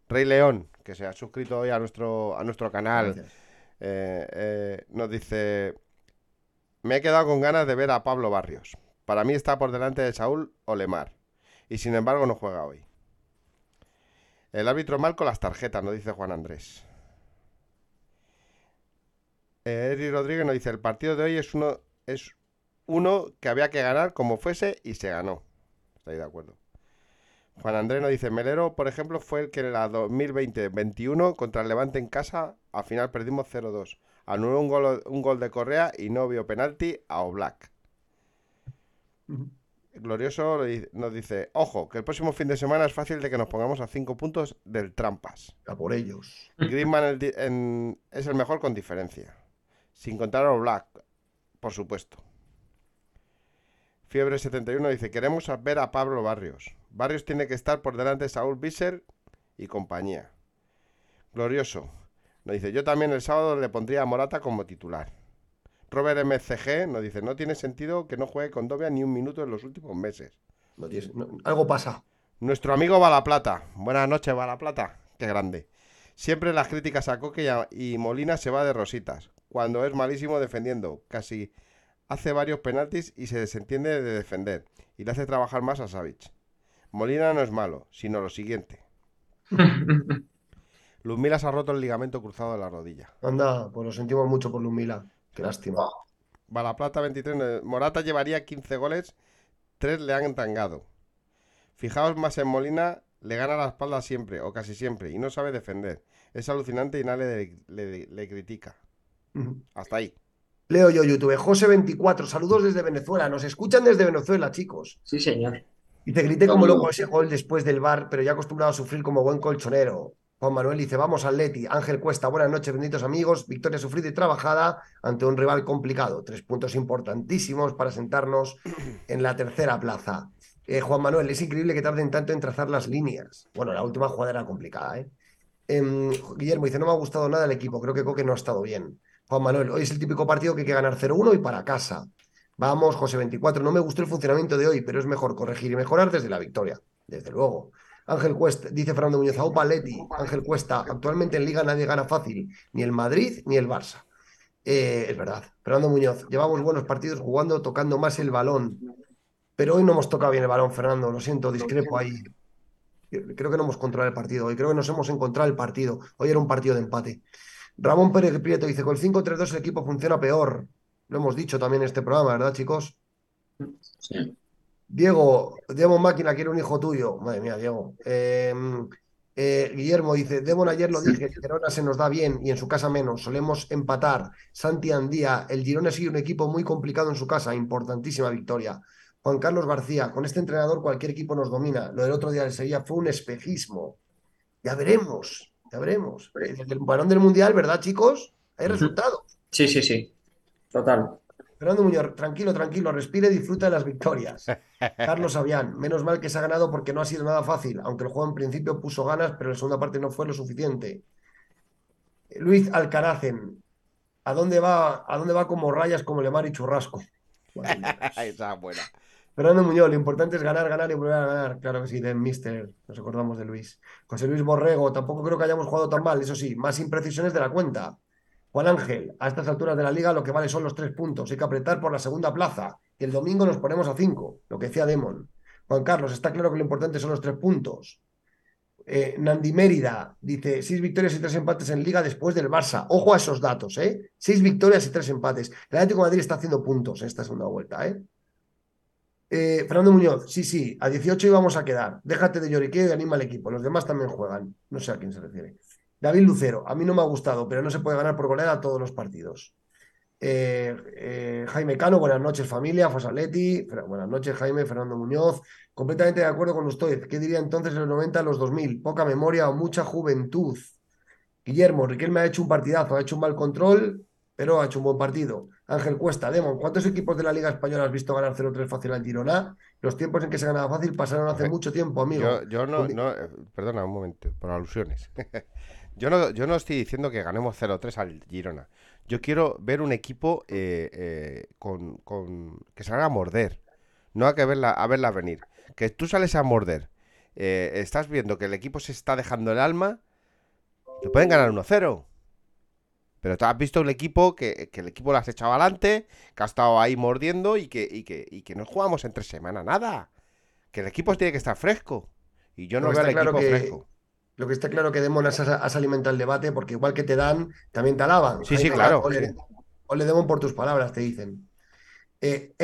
Rey León, que se ha suscrito hoy a nuestro, a nuestro canal, Gracias. Eh, eh, nos dice: Me he quedado con ganas de ver a Pablo Barrios. Para mí está por delante de Saúl o Lemar. Y sin embargo no juega hoy. El árbitro mal con las tarjetas, nos dice Juan Andrés. Eh, Eri Rodríguez nos dice, el partido de hoy es uno, es uno que había que ganar como fuese y se ganó. Estoy de acuerdo. Juan Andrés nos dice, Melero, por ejemplo, fue el que en la 2020-21 contra el Levante en casa, al final perdimos 0-2. Anuló un gol, un gol de Correa y no vio penalti a Oblak. Glorioso nos dice, ojo, que el próximo fin de semana es fácil de que nos pongamos a cinco puntos del trampas. A por ellos. Griezmann es el mejor con diferencia. Sin contar a Black, por supuesto. Fiebre 71 dice, queremos ver a Pablo Barrios. Barrios tiene que estar por delante de Saúl Visser y compañía. Glorioso. Nos dice, yo también el sábado le pondría a Morata como titular. Robert MCG nos dice, no tiene sentido que no juegue con Dobia ni un minuto en los últimos meses. algo pasa. Nuestro amigo Plata. Buenas noches, Plata. Qué grande. Siempre las críticas a Coque y Molina se va de rositas, cuando es malísimo defendiendo. Casi hace varios penaltis y se desentiende de defender. Y le hace trabajar más a Savic. Molina no es malo, sino lo siguiente. (laughs) Luzmila se ha roto el ligamento cruzado de la rodilla. Anda, pues lo sentimos mucho por Luzmila. Qué lástima. Plata 23. Morata llevaría 15 goles, 3 le han entangado. Fijaos más en Molina, le gana la espalda siempre, o casi siempre, y no sabe defender. Es alucinante y nadie le, critica. Hasta ahí. Leo yo YouTube. José24, saludos desde Venezuela. Nos escuchan desde Venezuela, chicos. Sí, señor. Y te grité como loco ese gol después del bar, pero ya acostumbrado a sufrir como buen colchonero. Juan Manuel dice, vamos al Leti. Ángel Cuesta, buenas noches, benditos amigos. Victoria sufrida y trabajada ante un rival complicado. Tres puntos importantísimos para sentarnos (clears throat) en la tercera plaza. Eh, Juan Manuel, es increíble que tarden tanto en trazar las líneas. Bueno, la última jugada era complicada, ¿eh? Em, Guillermo dice, no me ha gustado nada el equipo, creo que Coque no ha estado bien. Juan Manuel, hoy es el típico partido que hay que ganar 0-1 y para casa. Vamos, José 24, no me gustó el funcionamiento de hoy, pero es mejor corregir y mejorar desde la victoria, desde luego. Ángel Cuesta, dice Fernando Muñoz, Aupa Leti, Ángel Cuesta, actualmente en Liga nadie gana fácil, ni el Madrid ni el Barça. Eh, es verdad. Fernando Muñoz, llevamos buenos partidos jugando, tocando más el balón, pero hoy no hemos tocado bien el balón, Fernando, lo siento, discrepo ahí. Creo que no hemos controlado el partido hoy, creo que nos hemos encontrado el partido. Hoy era un partido de empate. Ramón Pérez Prieto dice, con el 5-3-2 el equipo funciona peor. Lo hemos dicho también en este programa, ¿verdad, chicos? Sí. Diego, Demon Máquina quiere un hijo tuyo. Madre mía, Diego. Em, eh, Guillermo dice, Demon ayer lo dije, Girona se nos da bien y en su casa menos, solemos empatar. Santi Andía, el Girona sigue un equipo muy complicado en su casa, importantísima victoria. Juan Carlos García, con este entrenador cualquier equipo nos domina. Lo del otro día de Sevilla fue un espejismo. Ya veremos, ya veremos. El balón del Mundial, ¿verdad, chicos? Hay resultados. Sí, sí, sí. Total. Fernando Muñoz, tranquilo, tranquilo, respire y disfruta de las victorias. (laughs) Carlos Avián, menos mal que se ha ganado porque no ha sido nada fácil, aunque el juego en principio puso ganas, pero la segunda parte no fue lo suficiente. Luis Alcarácen, ¿a dónde va, a dónde va como rayas como Lemar y Churrasco? (laughs) Esa buena. Fernando Muñoz, lo importante es ganar, ganar y volver a ganar. Claro que sí, de Mister, nos acordamos de Luis. José Luis Borrego, tampoco creo que hayamos jugado tan mal, eso sí, más imprecisiones de la cuenta. Juan Ángel, a estas alturas de la liga lo que vale son los tres puntos. Hay que apretar por la segunda plaza. Y el domingo nos ponemos a cinco, lo que decía Demon. Juan Carlos, está claro que lo importante son los tres puntos. Eh, Nandi Mérida dice: seis victorias y tres empates en liga después del Barça. Ojo a esos datos, ¿eh? Seis victorias y tres empates. El Atlético de Madrid está haciendo puntos en esta segunda vuelta, ¿eh? ¿eh? Fernando Muñoz, sí, sí, a 18 íbamos a quedar. Déjate de lloriqueo y anima al equipo. Los demás también juegan. No sé a quién se refiere. David Lucero, a mí no me ha gustado, pero no se puede ganar por goleada todos los partidos. Eh, eh, Jaime Cano, buenas noches familia, Fosaleti, buenas noches Jaime, Fernando Muñoz, completamente de acuerdo con usted. ¿Qué diría entonces en los 90 a los 2000? Poca memoria o mucha juventud. Guillermo, Riquelme ha hecho un partidazo, ha hecho un mal control, pero ha hecho un buen partido. Ángel Cuesta, Demon, ¿cuántos equipos de la Liga Española has visto ganar 0-3 fácil al Girona? Los tiempos en que se ganaba fácil pasaron hace mucho tiempo, amigo. Yo, no, no, eh, perdona un momento, por alusiones. (laughs) Yo no, yo no estoy diciendo que ganemos 0-3 al Girona. Yo quiero ver un equipo eh, eh, con, con, que salga a morder. No hay que verla, a verla venir. Que tú sales a morder. Eh, estás viendo que el equipo se está dejando el alma. Te pueden ganar 1-0. Pero has visto un equipo que, el equipo lo has echado adelante, que ha estado ahí mordiendo y que, y que, y que no jugamos en tres semanas nada. Que el equipo tiene que estar fresco. Y yo no veo al equipo fresco. Lo que está claro que Demon has, alimentado el debate porque igual que te dan, también te alaban. Sí, sí, claro. Ole, Demon por tus palabras, te dicen. Eh,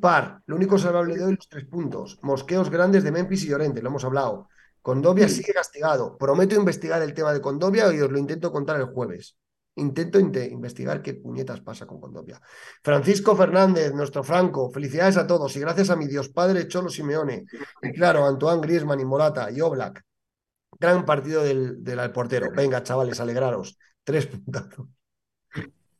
Par, lo único salvable de hoy, los tres puntos. Mosqueos grandes de Memphis y Llorente, lo hemos hablado. Condovia sigue castigado. Prometo investigar el tema de Condovia y os lo intento contar el jueves. Intento investigar qué puñetas pasa con Condopia. Francisco Fernández, nuestro Franco, felicidades a todos y gracias a mi Dios Padre Cholo Simeone. Y claro, Antoine Griezmann y Morata y Oblak. Gran partido del, del portero. Venga, chavales, alegraros. Tres puntazos.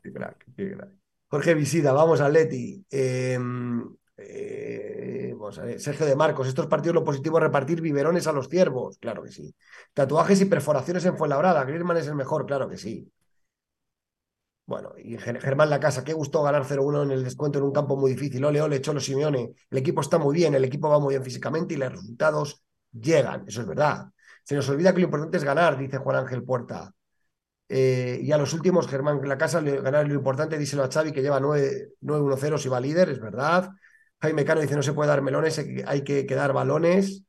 Qué crack, qué crack. Jorge Visida, vamos a Leti. Em, eh, Sergio de Marcos, estos partidos lo positivo es repartir biberones a los ciervos. Claro que sí. Tatuajes y perforaciones en Fuenlabrada. Griezmann es el mejor, claro que sí. Bueno, y Germán La Casa, qué gustó ganar 0-1 en el descuento en un campo muy difícil. Ole, ole, Cholo Simeone. El equipo está muy bien, el equipo va muy bien físicamente y los resultados llegan. Eso es verdad. Se nos olvida que lo importante es ganar, dice Juan Ángel Puerta. Eh, y a los últimos, Germán La Casa, ganar lo importante, díselo a Xavi, que lleva 9-1-0 si va líder, es verdad. Jaime Cano dice, no se puede dar melones, hay que, que dar balones.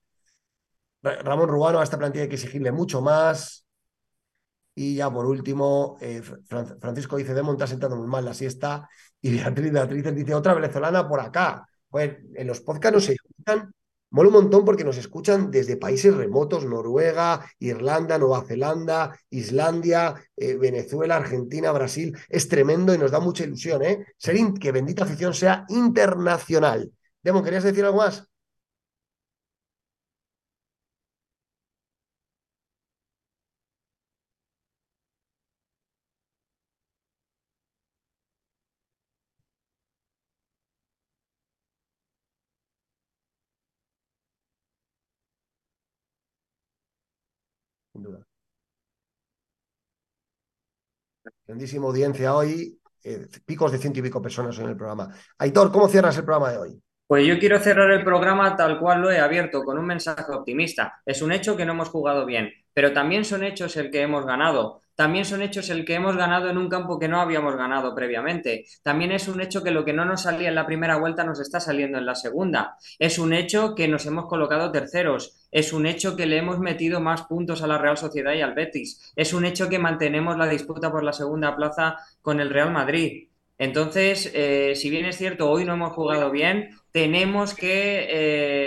Ramón Rubano, a esta plantilla hay que exigirle mucho más. Y ya por último, eh, Francisco dice, Demon está sentando muy mal la siesta. Y Beatriz, Beatriz dice, otra venezolana por acá. Pues en los podcasts nos escuchan, mola un montón porque nos escuchan desde países remotos, Noruega, Irlanda, Nueva Zelanda, Islandia, eh, Venezuela, Argentina, Brasil. Es tremendo y nos da mucha ilusión, ¿eh? Ser que bendita afición sea internacional. Demon, ¿querías decir algo más? Grandísima audiencia hoy, eh, picos de ciento y pico personas en el programa. Aitor, ¿cómo cierras el programa de hoy? Pues yo quiero cerrar el programa tal cual lo he abierto, con un mensaje optimista. Es un hecho que no hemos jugado bien, pero también son hechos el que hemos ganado también son hechos el que hemos ganado en un campo que no habíamos ganado previamente. También es un hecho que lo que no nos salía en la primera vuelta nos está saliendo en la segunda. Es un hecho que nos hemos colocado terceros. Es un hecho que le hemos metido más puntos a la Real Sociedad y al Betis. Es un hecho que mantenemos la disputa por la segunda plaza con el Real Madrid. Entonces, eh, si bien es cierto, hoy no hemos jugado bien, tenemos que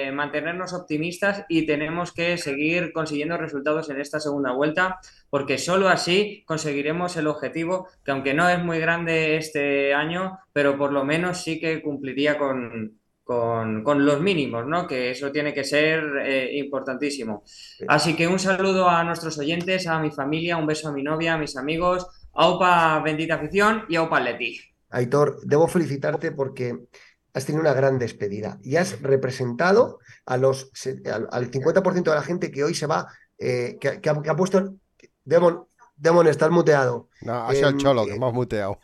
eh, mantenernos optimistas y tenemos que seguir consiguiendo resultados en esta segunda vuelta, porque solo así conseguiremos el objetivo, que aunque no es muy grande este año, pero por lo menos sí que cumpliría con, los mínimos, ¿no? Que eso tiene que ser eh, importantísimo. Así que un saludo a nuestros oyentes, a mi familia, un beso a mi novia, a mis amigos, a Opa Bendita Afición y a Opa Leti. Aitor, debo felicitarte porque has tenido una gran despedida y has representado a los, al, 50% de la gente que hoy se va, eh, que, ha, puesto... Demon, Demon, estás muteado. No, ha sido el em, cholo, que hemos muteado.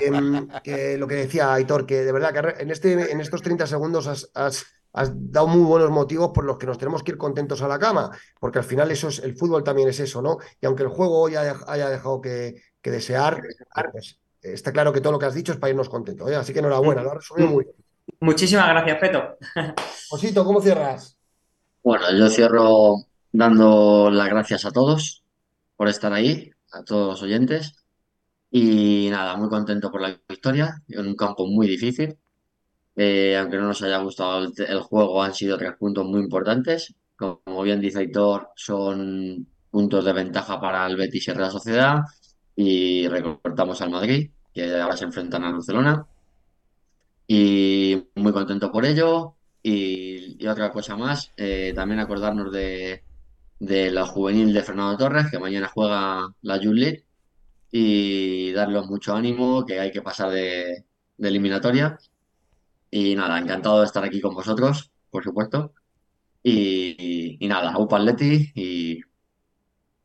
Em, que, lo que decía Aitor, que de verdad que en, este, en estos 30 segundos has, dado muy buenos motivos por los que nos tenemos que ir contentos a la cama, porque al final eso es, el fútbol también es eso, ¿no? Y aunque el juego hoy haya, dejado que, que desear, pues, está claro que todo lo que has dicho es para irnos contentos. ¿eh? Así que enhorabuena, lo has resumido muy bien. Muchísimas gracias, Peto. (laughs) Osito, ¿cómo cierras? Bueno, yo cierro dando las gracias a todos por estar ahí, a todos los oyentes. Y nada, muy contento por la victoria en un campo muy difícil. Eh, aunque no nos haya gustado el, juego, han sido tres puntos muy importantes. Como, bien dice Aitor, son puntos de ventaja para el Betis y la Sociedad y recortamos al Madrid, que ahora se enfrentan a Barcelona. Y muy contento por ello. Y, otra cosa más, eh, también acordarnos de, la juvenil de Fernando Torres, que mañana juega la Youth y darles mucho ánimo, que hay que pasar de, eliminatoria. Y nada, encantado de estar aquí con vosotros, por supuesto. Y, y, nada, Upa Atleti y,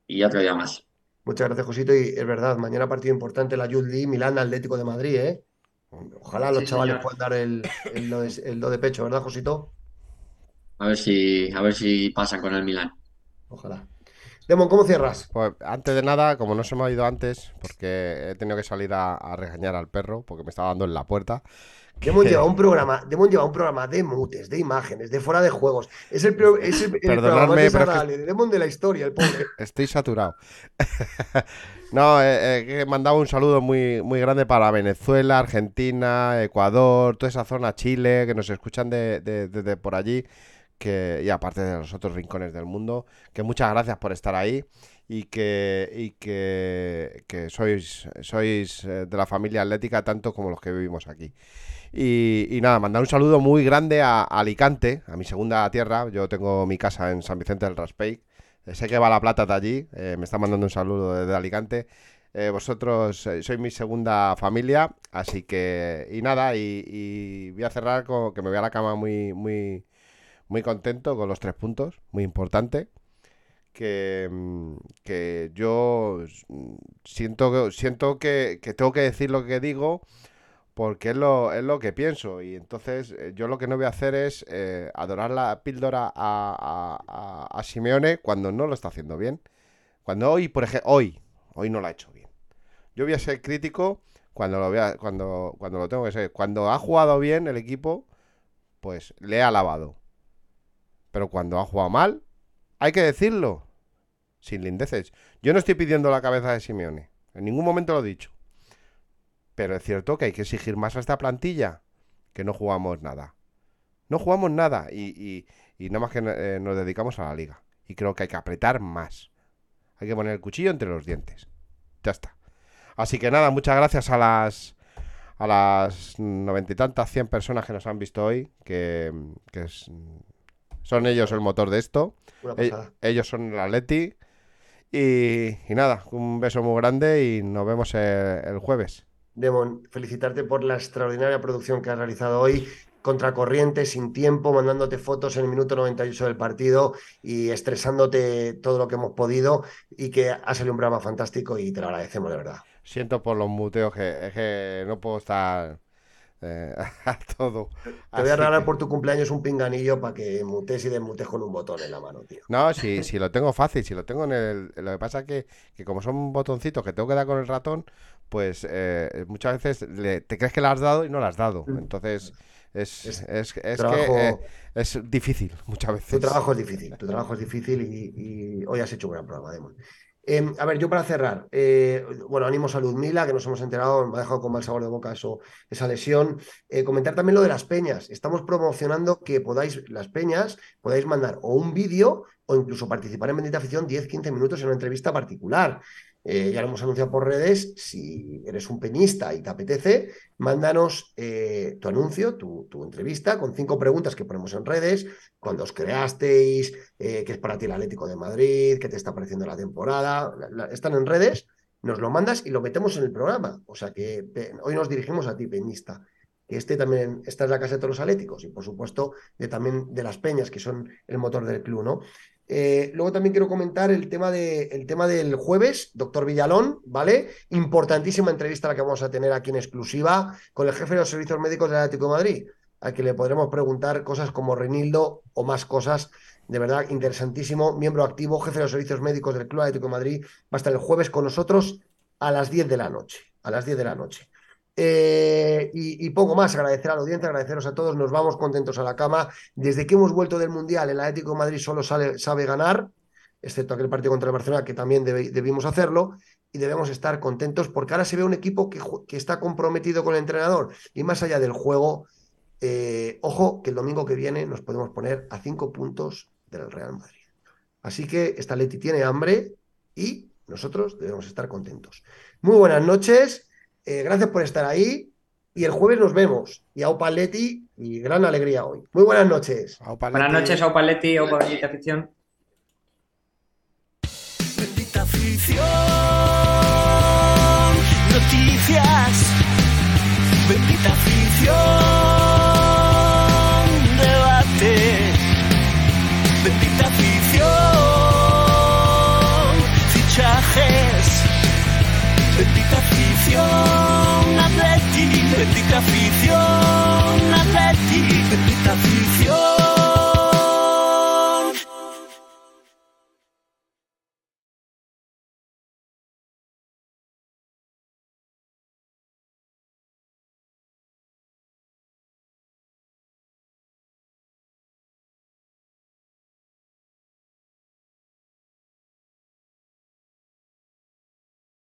y otro día más. Muchas gracias, Josito. Y es verdad, mañana partido importante la Youth League, Milán Atlético de Madrid, ¿eh? Ojalá los chavales puedan dar el, do de, pecho, ¿verdad, Josito? A ver si, a ver si pasan con el Milán. Ojalá. Demon, ¿cómo cierras? Pues antes de nada, como no se me ha ido antes, porque he tenido que salir a regañar al perro, porque me estaba dando en la puerta. Hemos llevado un programa, hemos llevado un programa de mutes, de imágenes, de fuera de juegos. Es el, es el, programa más desagradable de Demon de la historia, el pobre. (laughs) Estoy saturado. (laughs) no, eh, eh, he mandado un saludo muy, muy grande para Venezuela, Argentina, Ecuador, toda esa zona, Chile, que nos escuchan de, de, por allí, que, y aparte de los otros rincones del mundo, que muchas gracias por estar ahí. y que, y que, que sois, sois eh, de la familia atlética tanto como los que vivimos aquí. Y, nada, mandar un saludo muy grande a, Alicante, a mi segunda tierra. Yo tengo mi casa en San Vicente del Raspey. Eh, Sé que va la plata de allí. eh, me está mandando un saludo desde Alicante. Eh, vosotros sois mi segunda familia, así que y nada, y, voy a cerrar con que me voy a la cama muy, muy, muy contento con los tres puntos, muy importante. Que, mm, que yo mm, siento, siento que, que tengo que decir lo que digo porque es lo, es lo que pienso. Y entonces eh, yo lo que no voy a hacer es eh, adorar la píldora a, a- a- a Simeone cuando no lo está haciendo bien. Cuando hoy, por ejemplo, hoy, hoy no lo ha hecho bien. Yo voy a ser crítico cuando lo vea, cuando, cuando lo tengo que ser. Cuando ha jugado bien el equipo, pues le he alabado. Pero cuando ha jugado mal, hay que decirlo. Sin lindeces. Yo no estoy pidiendo la cabeza de Simeone. En ningún momento lo he dicho. Pero es cierto que hay que exigir más a esta plantilla. Que no jugamos nada. No jugamos nada. Y, y- y nada más que eh, nos dedicamos a la liga. Y creo que hay que apretar más. Hay que poner el cuchillo entre los dientes. Ya está. Así que nada, muchas gracias a las a las noventa y tantas, cien personas que nos han visto hoy, que, que es- son ellos el motor de esto. E- pasada. ellos son el Atleti. Y, y nada, un beso muy grande y nos vemos el, el jueves. Demon, felicitarte por la extraordinaria producción que has realizado hoy, contracorriente, sin tiempo, mandándote fotos en el minuto 98 del partido y estresándote todo lo que hemos podido y que ha salido un programa fantástico y te lo agradecemos de verdad. Siento por los muteos que, que no puedo estar eh, (laughs) a todo. Te voy a regalar que- por tu cumpleaños un pinganillo para que mutes y desmutes con un botón en la mano, tío. No, si, si lo tengo fácil, si lo tengo en el... Lo que pasa es que, que como son botoncitos que tengo que dar con el ratón, pues eh, muchas veces le- te crees que le has dado y no le has dado. Entonces es, es, es que trabajo- eh, es difícil muchas veces. Tu trabajo es difícil, tu trabajo es difícil y, y hoy has hecho un gran programa, Demon. Eh, a ver, yo para cerrar, eh, bueno, ánimos a Ludmila, que nos hemos enterado, me ha dejado con mal sabor de boca eso, esa lesión. Eh, comentar también lo de las peñas. Estamos promocionando que podáis, las peñas, podáis mandar o un vídeo o incluso participar en Bendita Afición 10-15 minutos en una entrevista particular. Eh, ya lo hemos anunciado por redes. Si eres un peñista y te apetece, mándanos eh, tu anuncio, tu, tu entrevista, con cinco preguntas que ponemos en redes. Cuando os creasteis, eh, qué es para ti el Atlético de Madrid, qué te está pareciendo la temporada. Están en redes, nos lo mandas y lo metemos en el programa. O sea que hoy nos dirigimos a ti, peñista. Que este también, esta es la casa de todos los atléticos y por supuesto de, también de las peñas, que son el motor del club, ¿no? Eh, luego también quiero comentar el tema, de, el tema del jueves, doctor Villalón, ¿vale? Importantísima entrevista la que vamos a tener aquí en exclusiva con el jefe de los servicios médicos del Atlético de Madrid, al que le podremos preguntar cosas como Renildo o más cosas. De verdad, interesantísimo. Miembro activo, jefe de los servicios médicos del Club Atlético de Madrid. Va a estar el jueves con nosotros a las 10 de la noche. A las 10 de la noche. Eh, y, poco más, agradecer a la audiencia, agradeceros a todos, nos vamos contentos a la cama. Desde que hemos vuelto del Mundial, el Atlético de Madrid solo sabe ganar, excepto aquel partido contra el Barcelona, que también debimos hacerlo, y debemos estar contentos porque ahora se ve un equipo que, que está comprometido con el entrenador. Y más allá del juego, eh, ojo que el domingo que viene nos podemos poner a cinco puntos del Real Madrid. Así que esta Leti tiene hambre y nosotros debemos estar contentos. Muy buenas noches. Eh, gracias por estar ahí y el jueves nos vemos. Y a Opaletti y gran alegría hoy. Muy buenas noches. Buenas noches, Opaletti, Opa Bendita afición. Bendita afición. Noticias. Bendita afición. Debate. Bendita afición, atleti, bendita afición, atleti, bendita afición.